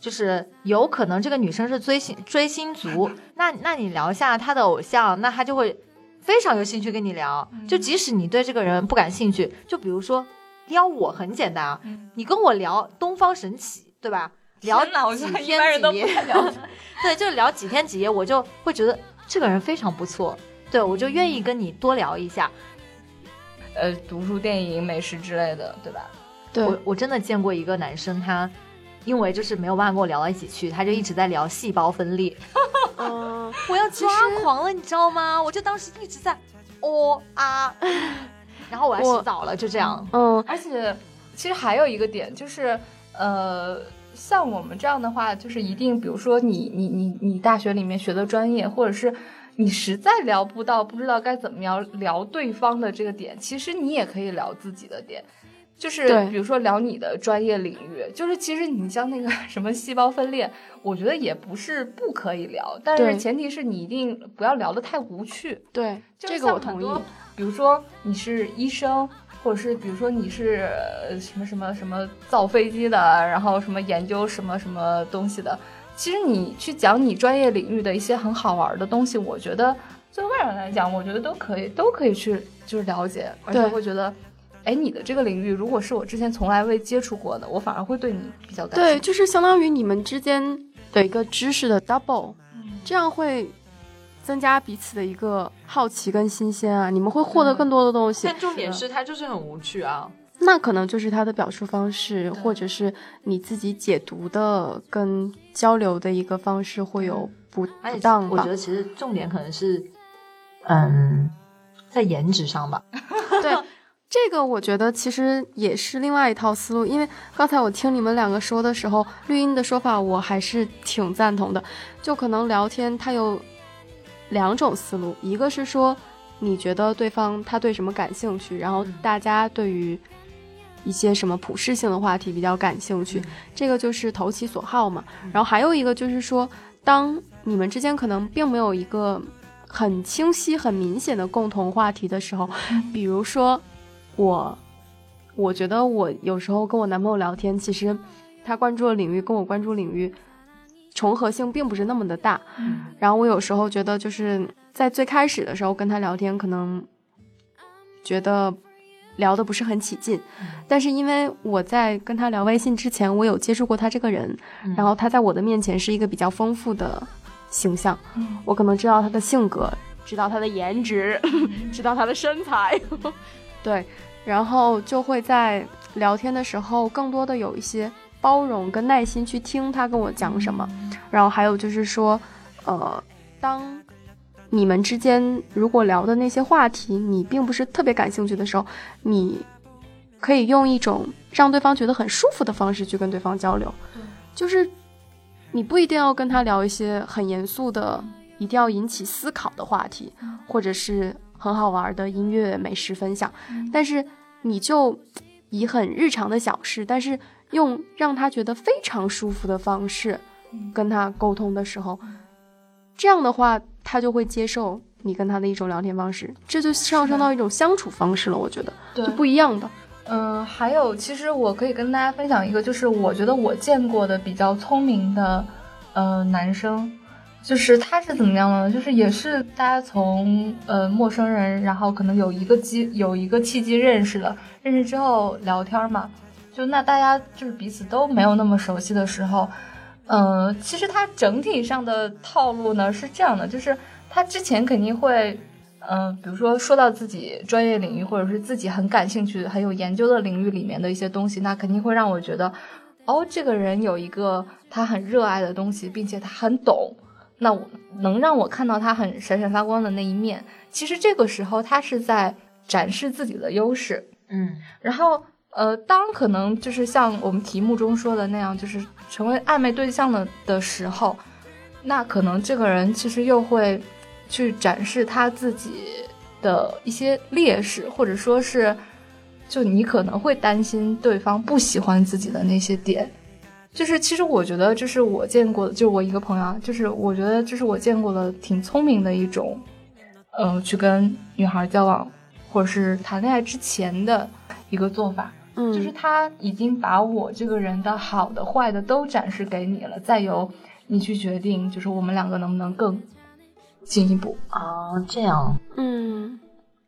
就是有可能这个女生是追星追星族，那那你聊一下她的偶像，那她就会。非常有兴趣跟你聊，就即使你对这个人不感兴趣，就比如说撩我很简单啊，你跟我聊东方神起，对吧？聊几天几夜，对，就聊几天几夜，我就会觉得这个人非常不错，对我就愿意跟你多聊一下。呃，读书、电影、美食之类的，对吧？对，我我真的见过一个男生，他因为就是没有办法跟我聊到一起去，他就一直在聊细胞分裂。嗯，我要抓狂了，你知道吗？我就当时一直在哦啊，然后我要洗澡了，就这样。嗯，而且其实还有一个点就是，呃，像我们这样的话，就是一定，比如说你你你你大学里面学的专业，或者是你实在聊不到，不知道该怎么样聊对方的这个点，其实你也可以聊自己的点。就是比如说聊你的专业领域，就是其实你像那个 什么细胞分裂，我觉得也不是不可以聊，但是前提是你一定不要聊得太无趣。对，这个我同意。比如说你是医生，或者是比如说你是什么什么什么造飞机的，然后什么研究什么什么东西的，其实你去讲你专业领域的一些很好玩的东西，我觉得作为外人来讲，我觉得都可以都可以去就是了解，而且会觉得。哎，你的这个领域，如果是我之前从来未接触过的，我反而会对你比较感兴趣。对，就是相当于你们之间的一个知识的 double，这样会增加彼此的一个好奇跟新鲜啊，你们会获得更多的东西。但重点是，它就是很无趣啊。那可能就是他的表述方式，或者是你自己解读的跟交流的一个方式会有不不当。我觉得其实重点可能是，嗯，在颜值上吧。对。这个我觉得其实也是另外一套思路，因为刚才我听你们两个说的时候，绿茵的说法我还是挺赞同的。就可能聊天它有两种思路，一个是说你觉得对方他对什么感兴趣，然后大家对于一些什么普适性的话题比较感兴趣，这个就是投其所好嘛。然后还有一个就是说，当你们之间可能并没有一个很清晰、很明显的共同话题的时候，比如说。我，我觉得我有时候跟我男朋友聊天，其实他关注的领域跟我关注领域重合性并不是那么的大。然后我有时候觉得就是在最开始的时候跟他聊天，可能觉得聊的不是很起劲。但是因为我在跟他聊微信之前，我有接触过他这个人，然后他在我的面前是一个比较丰富的形象，我可能知道他的性格，知道他的颜值，知道他的身材 对，然后就会在聊天的时候更多的有一些包容跟耐心去听他跟我讲什么，然后还有就是说，呃，当你们之间如果聊的那些话题你并不是特别感兴趣的时候，你可以用一种让对方觉得很舒服的方式去跟对方交流，就是你不一定要跟他聊一些很严肃的、一定要引起思考的话题，或者是很好玩的音乐、美食分享，但是你就以很日常的小事，但是用让他觉得非常舒服的方式跟他沟通的时候，这样的话他就会接受你跟他的一种聊天方式，这就上升到一种相处方式了。我觉得对就不一样的。嗯，还有，其实我可以跟大家分享一个，就是我觉得我见过的比较聪明的，呃，男生，就是他是怎么样呢？就是也是大家从呃陌生人，然后可能有一个机有一个契机认识了，认识之后聊天嘛，就那大家就是彼此都没有那么熟悉的时候，呃，其实他整体上的套路呢是这样的，就是他之前肯定会。嗯，比如说说到自己专业领域，或者是自己很感兴趣、很有研究的领域里面的一些东西，那肯定会让我觉得，哦，这个人有一个他很热爱的东西，并且他很懂，那我能让我看到他很闪闪发光的那一面。其实这个时候他是在展示自己的优势，嗯，然后呃，当可能就是像我们题目中说的那样，就是成为暧昧对象的的时候，那可能这个人其实又会。去展示他自己的一些劣势，或者说是，就你可能会担心对方不喜欢自己的那些点，就是其实我觉得这是我见过的，就我一个朋友啊，就是我觉得这是我见过的挺聪明的一种，呃，去跟女孩交往或者是谈恋爱之前的一个做法，嗯，就是他已经把我这个人的好的坏的都展示给你了，再由你去决定，就是我们两个能不能更。进一步。啊，这样，嗯，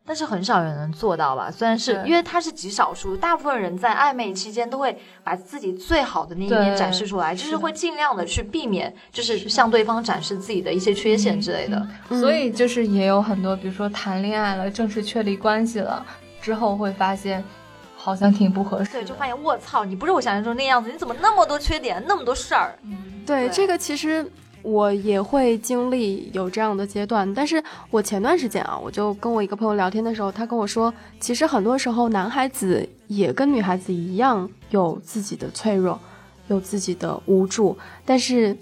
但是很少人能做到吧？虽然是因为他是极少数，大部分人在暧昧期间都会把自己最好的那一面展示出来，就是会尽量的去避免，就是向对方展示自己的一些缺陷之类的。所以就是也有很多，比如说谈恋爱了，正式确立关系了之后，会发现好像挺不合适，对，就发现我操，你不是我想象中那样子，你怎么那么多缺点，那么多事儿？对，这个其实。我也会经历有这样的阶段，但是我前段时间啊，我就跟我一个朋友聊天的时候，他跟我说，其实很多时候男孩子也跟女孩子一样有自己的脆弱，有自己的无助，但是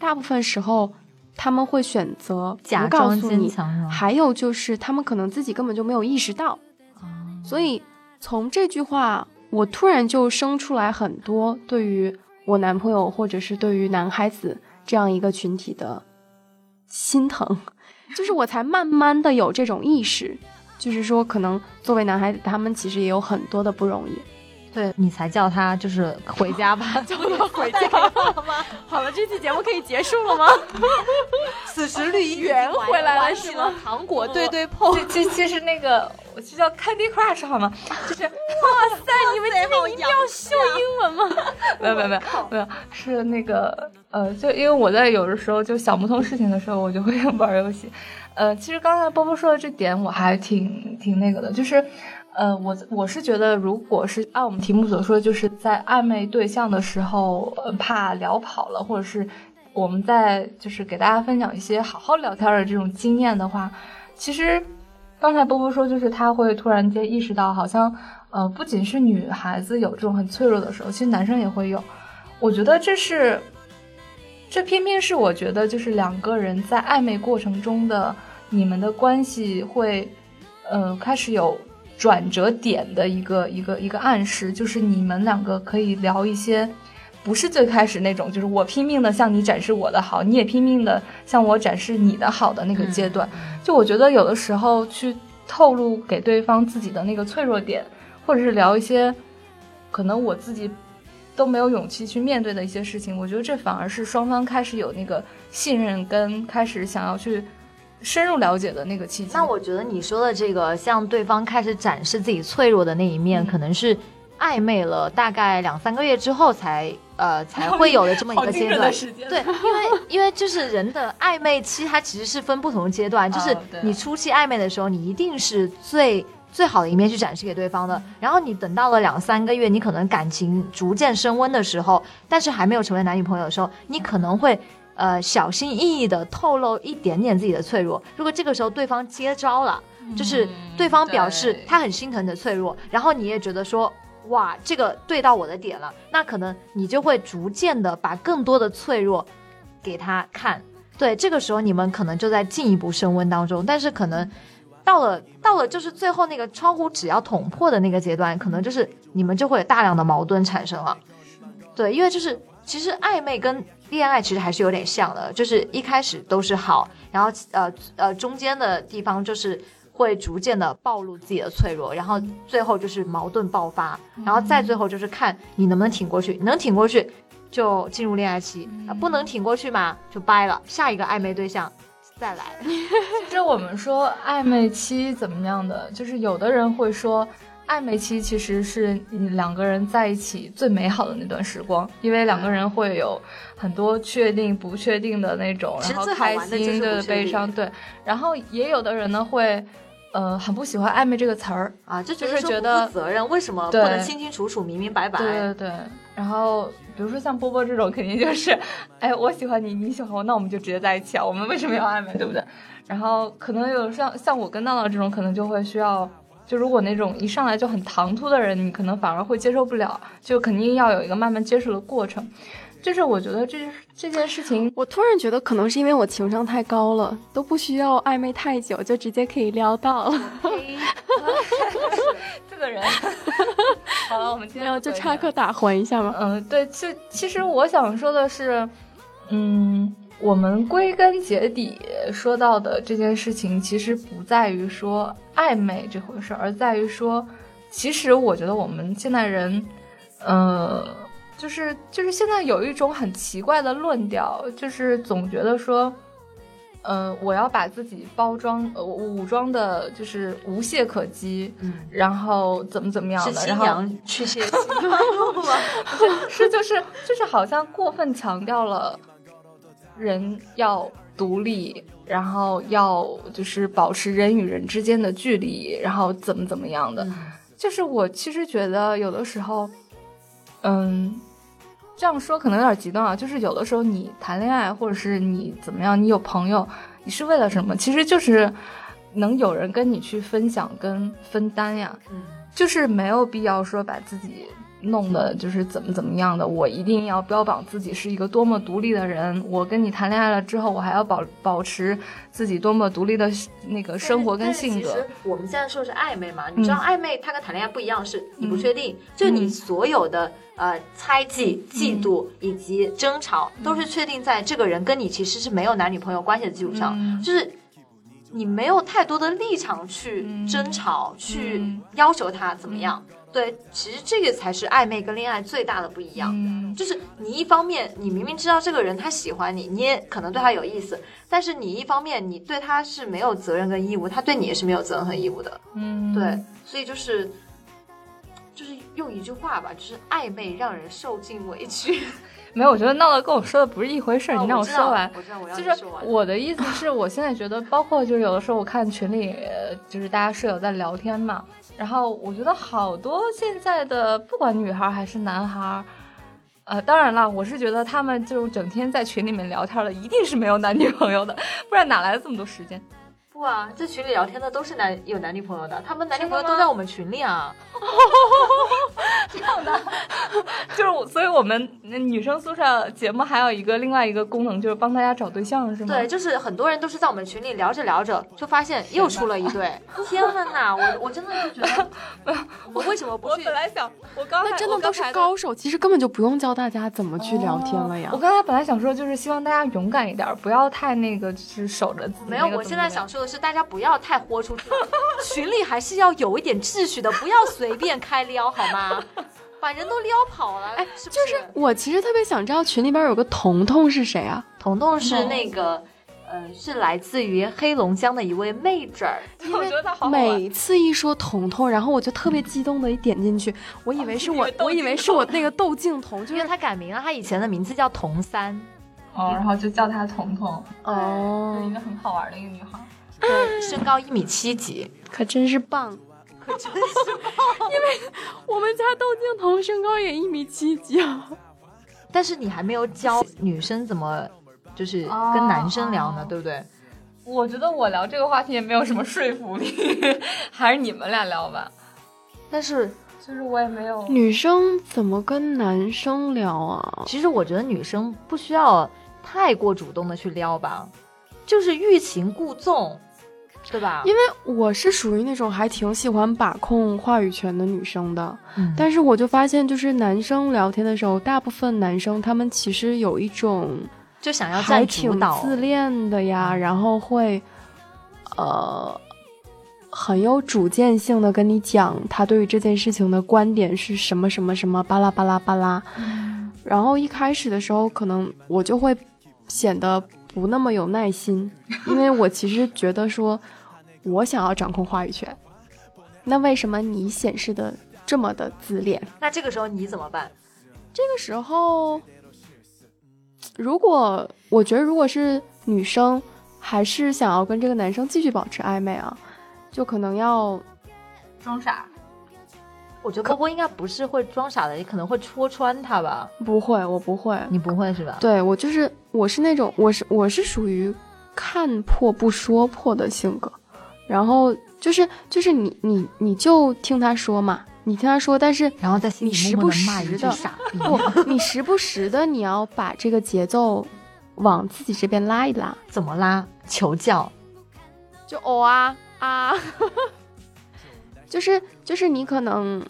大部分时候他们会选择不告诉你，还有就是他们可能自己根本就没有意识到，所以从这句话，我突然就生出来很多对于我男朋友或者是对于男孩子。这样一个群体的心疼，就是我才慢慢的有这种意识，就是说，可能作为男孩子，他们其实也有很多的不容易。对你才叫他就是回家吧，叫他回家 吗？好了，这期节目可以结束了吗？此时绿衣圆回来了是吗？糖果对对碰，这其实那个我就叫 Candy Crush 好吗？就是哇塞，你们今天一定要秀英文吗？没有没有没有没有，是那个呃，就因为我在有的时候就想不通事情的时候，我就会玩游戏。呃，其实刚才波波说的这点我还挺挺那个的，就是。呃，我我是觉得，如果是按我们题目所说，就是在暧昧对象的时候，呃怕聊跑了，或者是我们在就是给大家分享一些好好聊天的这种经验的话，其实刚才波波说，就是他会突然间意识到，好像呃，不仅是女孩子有这种很脆弱的时候，其实男生也会有。我觉得这是，这偏偏是我觉得就是两个人在暧昧过程中的你们的关系会，呃，开始有。转折点的一个一个一个暗示，就是你们两个可以聊一些，不是最开始那种，就是我拼命的向你展示我的好，你也拼命的向我展示你的好的那个阶段。就我觉得有的时候去透露给对方自己的那个脆弱点，或者是聊一些可能我自己都没有勇气去面对的一些事情，我觉得这反而是双方开始有那个信任跟开始想要去。深入了解的那个契机。那我觉得你说的这个，向对方开始展示自己脆弱的那一面，可能是暧昧了大概两三个月之后才呃才会有的这么一个阶段。对，因为因为就是人的暧昧期，它其实是分不同的阶段，就是你初期暧昧的时候，你一定是最。最好的一面去展示给对方的，然后你等到了两三个月，你可能感情逐渐升温的时候，但是还没有成为男女朋友的时候，你可能会呃小心翼翼的透露一点点自己的脆弱。如果这个时候对方接招了，就是对方表示他很心疼你的脆弱，然后你也觉得说。哇，这个对到我的点了，那可能你就会逐渐的把更多的脆弱给他看。对，这个时候你们可能就在进一步升温当中，但是可能到了到了就是最后那个窗户纸要捅破的那个阶段，可能就是你们就会有大量的矛盾产生了。对，因为就是其实暧昧跟恋爱其实还是有点像的，就是一开始都是好，然后呃呃中间的地方就是会逐渐的暴露自己的脆弱，然后最后就是矛盾爆发，然后再最后就是看你能不能挺过去，能挺过去就进入恋爱期，啊不能挺过去嘛就掰了，下一个暧昧对象再来。其实我们说暧昧期怎么样的，就是有的人会说，暧昧期其实是你两个人在一起最美好的那段时光，因为两个人会有很多确定、不确定的那种，然后开心对悲伤，对。然后也有的人呢会，呃，很不喜欢暧昧这个词儿，啊，就是觉得负责任，为什么不对能清清楚楚、明明白白？对对对。然后比如说像波波这种，肯定就是，哎，我喜欢你，你喜欢我，那我们就直接在一起啊，我们为什么要暧昧，对不对？然后可能有像像我跟闹闹这种，可能就会需要，就如果那种一上来就很唐突的人，你可能反而会接受不了，就肯定要有一个慢慢接受的过程。就是我觉得这这件事情，我突然觉得，可能是因为我情商太高了，都不需要暧昧太久，就直接可以撩到了。这个人，好了，我们今天没有，就插科打诨一下嘛。嗯，对，就其实我想说的是，嗯，我们归根结底说到的这件事情，其实不在于说暧昧这回事儿，而在于说，其实我觉得我们现代人，呃，就是就是现在有一种很奇怪的论调，就是总觉得说。呃，我要把自己包装呃武装的，就是无懈可击，嗯，然后怎么怎么样的，然后去谢亲是 就是就是好像过分强调了人要独立，然后要就是保持人与人之间的距离，然后怎么怎么样的。就是我其实觉得有的时候，嗯，这样说可能有点极端啊。就是有的时候你谈恋爱，或者是你怎么样，你有朋友，你是为了什么？其实就是能有人跟你去分享跟分担呀。嗯就是没有必要说把自己弄的就是怎么怎么样的，我一定要标榜自己是一个多么独立的人。我跟你谈恋爱了之后，我还要保保持自己多么独立的那个生活跟性格。其实我们现在说的是暧昧嘛，你知道暧昧它跟谈恋爱不一样，是你不确定，就你所有的呃猜忌、嫉妒以及争吵，都是确定在这个人跟你其实是没有男女朋友关系的基础上，嗯就是。你没有太多的立场去争吵，去嗯要求他怎么样。对，其实这个才是暧昧跟恋爱最大的不一样。嗯，就是你一方面，你明明知道这个人他喜欢你，你也可能对他有意思，但是你一方面你对他是没有责任跟义务，他对你也是没有责任和义务的。嗯，对，所以就是就是用一句话吧，就是暧昧让人受尽委屈。没有，我觉得闹闹跟我说的不是一回事儿，你让我说完。我知道我要就是你说完。我的意思是我现在觉得，包括就是有的时候我看群里，呃就是大家舍友在聊天嘛，然后我觉得好多现在的不管女孩还是男孩，呃，当然了，我是觉得他们这种整天在群里面聊天的，一定是没有男女朋友的，不然哪来的这么多时间？不啊，在群里聊天的都是男有男女朋友的，他们男女朋友都在我们群里啊。这样的就是我，所以我们女生宿舍节目还有一个另外一个功能，就是帮大家找对象，是吗？对，就是很多人都是在我们群里聊着聊着，就发现又出了一对。天呐，我我真的就觉得，我为什么不去？我本来想，我刚才那真的都是高手，其实根本就不用教大家怎么去聊天了呀我。刚才本来想说，就是希望大家勇敢一点，不要太那个，就是守着自己没有，那个我现在想说的是，大家不要太豁出去，群里还是要有一点秩序的，不要随便开撩，好吗？把人都撩跑了，哎，是不是？我其实特别想知道群里边有个彤彤是谁啊？彤彤是那个，呃，是来自于黑龙江的一位妹纸儿。我觉得他好好玩。每次一说彤彤，然后我就特别激动的一点进去，我以为是我，我以为是我那个窦靖童，就是因为她改名了，她以前的名字叫童三。哦，然后就叫她彤彤，哦一个很好玩的一个女孩。对，身高一米七几，可真是棒。可真是棒！因为我们家窦靖童身高也一米七几啊。但是你还没有教女生怎么就是跟男生聊呢，哦对不对？我觉得我聊这个话题也没有什么说服力，还是你们俩聊吧。但是就是我也没有，女生怎么跟男生聊啊？其实我觉得女生不需要太过主动的去撩吧，就是欲擒故纵，对吧？因为我是属于那种还挺喜欢把控话语权的女生的，嗯但是我就发现，就是男生聊天的时候，大部分男生他们其实有一种就想要还占主挺，自恋的呀，然后会呃很有主见性的跟你讲他对于这件事情的观点是什么什么什么巴拉巴拉巴拉。然后一开始的时候，可能我就会显得不那么有耐心，因为我其实觉得说我想要掌控话语权，那为什么你显示的这么的自恋？那这个时候你怎么办？这个时候，如果我觉得如果是女生，还是想要跟这个男生继续保持暧昧啊，就可能要装傻。我觉得波波应该不是会装傻的，也可能会戳穿他吧？不会，我不会。你不会是吧？对我就是我是那种我是我是属于看破不说破的性格，然后就是就是你你你就听他说嘛，你听他说，但是然后在心里你时不时的句傻逼。不，你时不时的你要把这个节奏往自己这边拉一拉，怎么拉？求教。就哦啊啊，就是就是你可能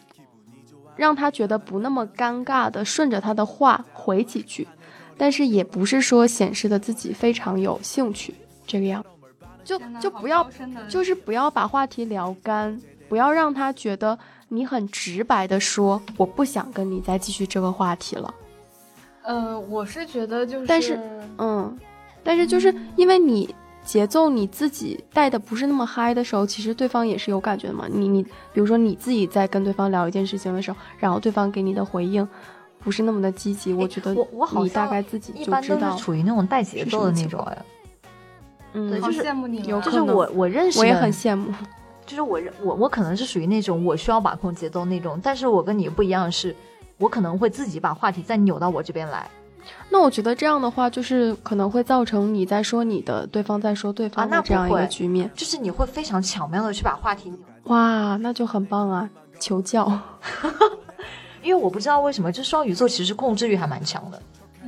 让他觉得不那么尴尬的顺着他的话回几句，但是也不是说显示的自己非常有兴趣这个样，就就不要就是不要把话题聊干，不要让他觉得你很直白的说我不想跟你再继续这个话题了。呃，我是觉得就是，但是嗯，但是就是因为你节奏你自己带的不是那么嗨的时候，其实对方也是有感觉的嘛。你你比如说你自己在跟对方聊一件事情的时候，然后对方给你的回应不是那么的积极，我觉得我我好你大像概自己一般都就知道是。处于那种带节奏的那种哎，嗯，就是羡慕你，有就是我我认识，我也很羡慕。就是我我我可能是属于那种我需要把控节奏那种，但是我跟你不一样的是，我可能会自己把话题再扭到我这边来那我觉得这样的话，就是可能会造成你在说你的，对方在说对方的这样一个局面。就是你会非常巧妙的去把话题扭，哇，那就很棒啊！求教。因为我不知道为什么，就双鱼座其实控制欲还蛮强的，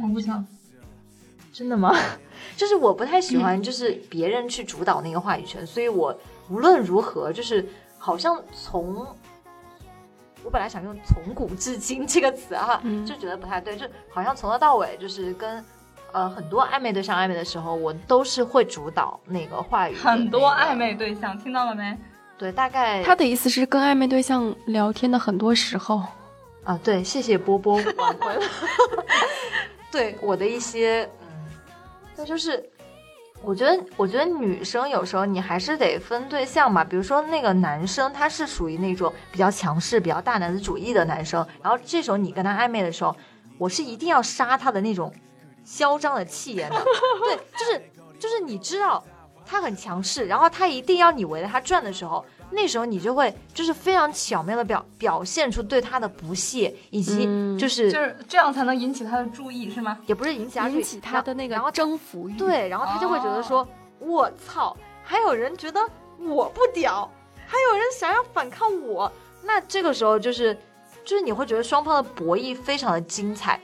我不想。真的吗？就是我不太喜欢就是别人去主导那个话语权，所以我无论如何就是好像从。我本来想用“从古至今”这个词啊，嗯。就觉得不太对，就好像从头到尾就是跟呃很多暧昧对象暧昧的时候，我都是会主导那个话语的很多暧昧对象，听到了没？对，大概他的意思是跟暧昧对象聊天的很多时候，啊，对，谢谢波波挽回了 对我的一些嗯，那就是我觉得，我觉得女生有时候你还是得分对象嘛。比如说那个男生，他是属于那种比较强势、比较大男子主义的男生，然后这时候你跟他暧昧的时候，我是一定要杀他的那种嚣张的气焰的。对，就是就是你知道他很强势，然后他一定要你围着他转的时候，那时候你就会就是非常巧妙的表表现出对他的不屑，以及嗯就是、就是这样才能引起他的注意，是吗？也不是引起他注意引起他的那然后个征服欲。，对，然后他就会觉得说，我操，还有人觉得我不屌，还有人想要反抗我，那这个时候就是，就是你会觉得双方的博弈非常的精彩，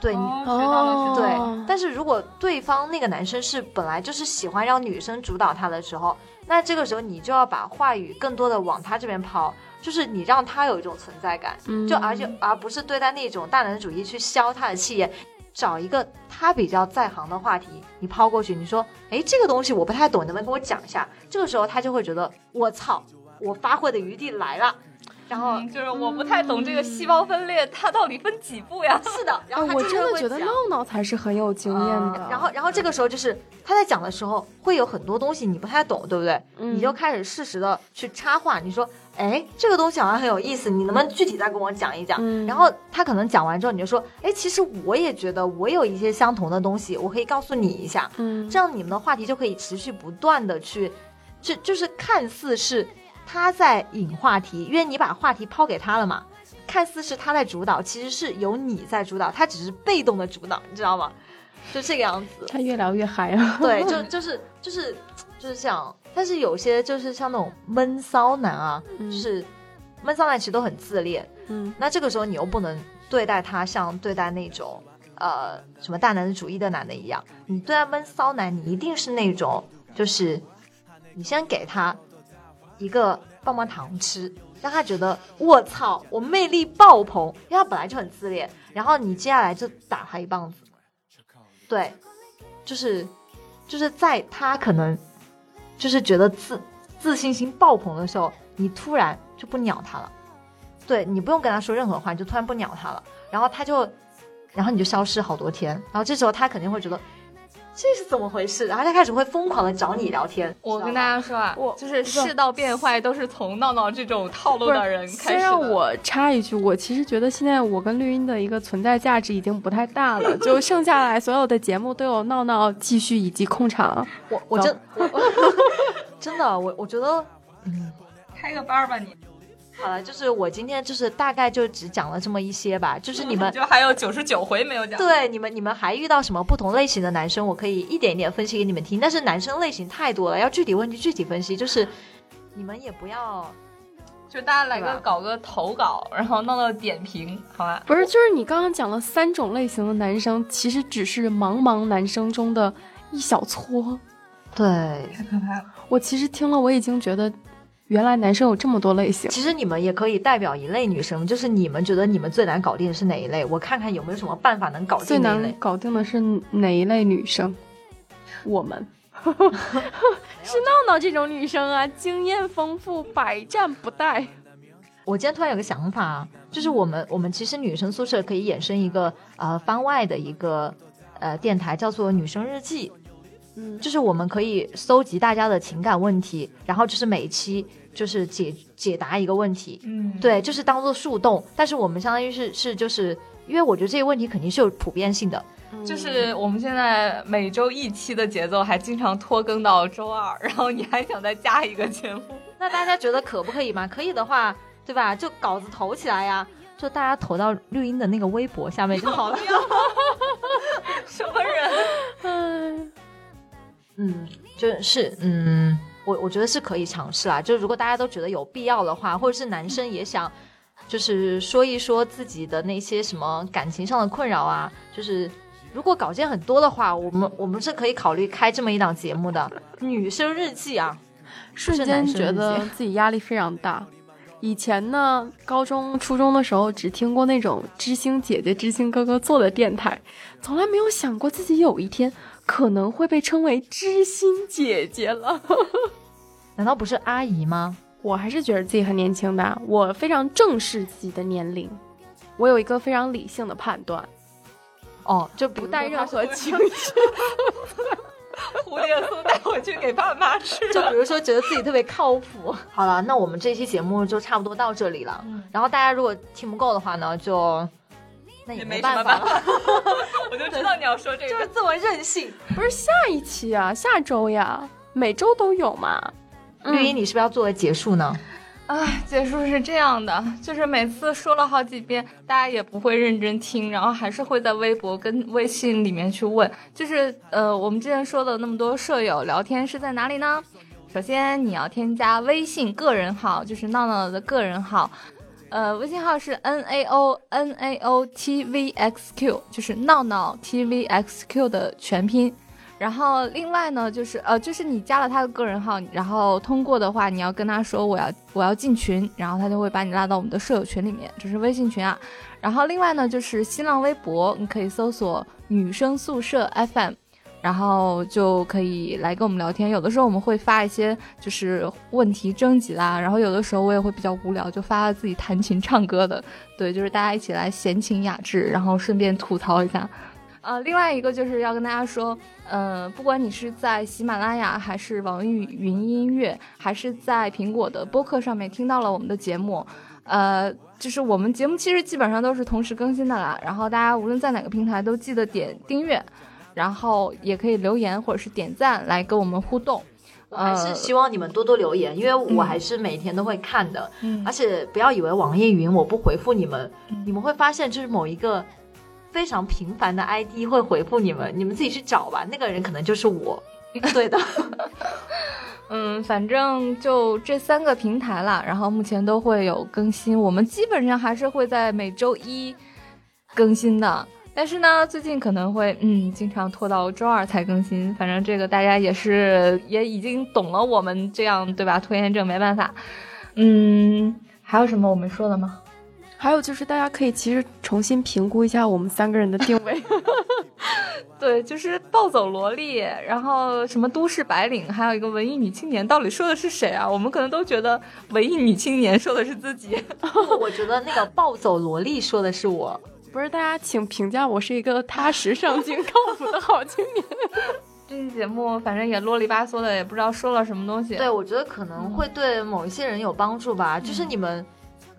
对。对哦，但是如果对方那个男生是本来就是喜欢让女生主导他的时候，那这个时候你就要把话语更多的往他这边抛，就是你让他有一种存在感，嗯就而且而不是对待那种大男子主义去消他的气焰，找一个他比较在行的话题，你抛过去，你说，哎，这个东西我不太懂，能不能跟我讲一下？这个时候他就会觉得，我操，我发挥的余地来了。然后嗯就是我不太懂这个细胞分裂，它到底分几步呀？是的，然后我真的觉得闹闹才是很有经验的。然后，然后这个时候就是他在讲的时候，会有很多东西你不太懂，对不对？嗯你就开始适时的去插话，你说，哎，这个东西好像很有意思，你能不能具体再跟我讲一讲？嗯然后他可能讲完之后，你就说，哎，其实我也觉得我有一些相同的东西，我可以告诉你一下，嗯，这样你们的话题就可以持续不断的去，就就是看似是他在引话题，因为你把话题抛给他了嘛。看似是他在主导，其实是由你在主导，他只是被动的主导，你知道吗？就这个样子。他越聊越嗨啊。对，就 就是就是就是这样。但是有些就是像那种闷骚男啊，嗯就是闷骚男其实都很自恋。嗯那这个时候你又不能对待他像对待那种呃什么大男子主义的男的一样，你对待闷骚男，你一定是那种就是你先给他一个棒棒糖吃。让他觉得我操，我魅力爆棚，因为他本来就很自恋，然后你接下来就打他一棒子，对，就是就是在他可能就是觉得自自信心爆棚的时候，你突然就不鸟他了，对你不用跟他说任何话，你就突然不鸟他了，然后他就，然后你就消失好多天，然后这时候他肯定会觉得这是怎么回事，然后他开始会疯狂的找你聊天。我跟大家说啊我，就是世道变坏都是从闹闹这种套路的人开始先。让我插一句，我其实觉得现在我跟绿茵的一个存在价值已经不太大了，就剩下来所有的节目都有闹闹继续以及控场。我我真我 真的我我觉得嗯。开个班吧你，好了，就是我今天就是大概就只讲了这么一些吧，就是你们 就还有九十九回没有讲。对你们你们还遇到什么不同类型的男生，我可以一点一点分析给你们听。但是男生类型太多了，要具体问题具体分析，就是你们也不要就大家来个搞个投稿，然后闹闹点评，好吧？不是，就是你刚刚讲了三种类型的男生，其实只是茫茫男生中的一小撮。对。太可怕了。我其实听了，我已经觉得原来男生有这么多类型。其实你们也可以代表一类女生，就是你们觉得你们最难搞定的是哪一类？我看看有没有什么办法能搞最难定那一类。搞定的是哪一类女生？我们 是闹闹这种女生啊，经验丰富，百战不殆。我今天突然有个想法啊，就是我们我们其实女生宿舍可以衍生一个呃番外的一个呃电台，叫做女生日记。嗯，就是我们可以搜集大家的情感问题，然后就是每一期就是解解答一个问题，嗯，对，就是当做树洞。但是我们相当于是是就是，因为我觉得这些问题肯定是有普遍性的，就是我们现在每周一期的节奏，还经常拖更到周二，然后你还想再加一个节目，那大家觉得可不可以嘛？可以的话，对吧？就稿子投起来呀，就大家投到绿茵的那个微博下面就好了。什么人？嗯，嗯，就是嗯，我我觉得是可以尝试啦。就是如果大家都觉得有必要的话，或者是男生也想，就是说一说自己的那些什么感情上的困扰啊，就是如果稿件很多的话，我们我们是可以考虑开这么一档节目的女生日记啊。瞬间觉得 自己压力非常大。以前呢，高中、初中的时候只听过那种知心姐姐、知心哥哥做的电台，从来没有想过自己有一天可能会被称为知心姐姐了。难道不是阿姨吗？我还是觉得自己很年轻的啊，我非常正视自己的年龄，我有一个非常理性的判断，哦，就不带任何情绪。蝴蝶酥带回去给爸妈吃。就比如说觉得自己特别靠谱。好了，那我们这期节目就差不多到这里了。嗯然后大家如果听不够的话呢，就那也也没办法了，我就知道你要说这个。就是这么任性。不是下一期啊，下周呀，每周都有嘛。绿茵，你是不是要作为结束呢？唉，结束是这样的，就是每次说了好几遍，大家也不会认真听，然后还是会在微博跟微信里面去问。就是呃，我们之前说的那么多舍友聊天是在哪里呢？首先你要添加微信个人号，就是闹闹的个人号，呃，微信号是 n a o n a o t v x q，就是闹闹 t v x q 的全拼。然后另外呢，就是呃，就是你加了他的个人号，然后通过的话，你要跟他说我要我要进群，然后他就会把你拉到我们的舍友群里面，这是微信群啊。然后另外呢，就是新浪微博，你可以搜索“女生宿舍 FM”，然后就可以来跟我们聊天。有的时候我们会发一些就是问题征集啦，然后有的时候我也会比较无聊，就发自己弹琴唱歌的。对，就是大家一起来闲情雅致，然后顺便吐槽一下。呃，另外一个就是要跟大家说，呃，不管你是在喜马拉雅，还是网易云音乐，还是在苹果的播客上面听到了我们的节目，呃，就是我们节目其实基本上都是同时更新的啦。然后大家无论在哪个平台都记得点订阅，然后也可以留言或者是点赞来跟我们互动。我还是希望你们多多留言，因为我还是每天都会看的。嗯而且不要以为网易云我不回复你们，你们会发现就是某一个非常频繁的 ID 会回复你们，你们自己去找吧，那个人可能就是我。对的，嗯，反正就这三个平台啦，然后目前都会有更新，我们基本上还是会在每周一更新的。但是呢，最近可能会嗯，经常拖到周二才更新。反正这个大家也是也已经懂了我们这样对吧？拖延症没办法。嗯，还有什么我没说的吗？还有就是大家可以其实重新评估一下我们三个人的定位。对，就是暴走萝莉，然后什么都市白领，还有一个文艺女青年，到底说的是谁啊？我们可能都觉得文艺女青年说的是自己。我觉得那个暴走萝莉说的是我。不是，大家请评价我是一个踏实上进、靠谱的好青年。这期节目反正也啰里吧嗦的，也不知道说了什么东西。对，我觉得可能会对某一些人有帮助吧。就是你们，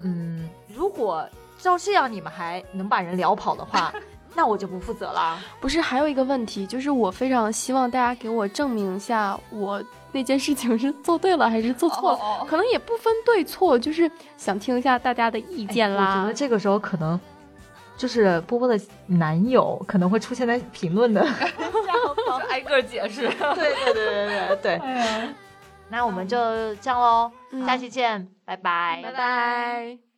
嗯，如果照这样你们还能把人聊跑的话，那我就不负责了。不是，还有一个问题，就是我非常希望大家给我证明一下，我那件事情是做对了还是做错了。哦可能也不分对错，就是想听一下大家的意见啦我。觉得这个时候可能就是波波的男友可能会出现在评论的。哦，挨个解释。对对对对对对。哎，那我们就这样喽，嗯下期见，拜拜，拜拜。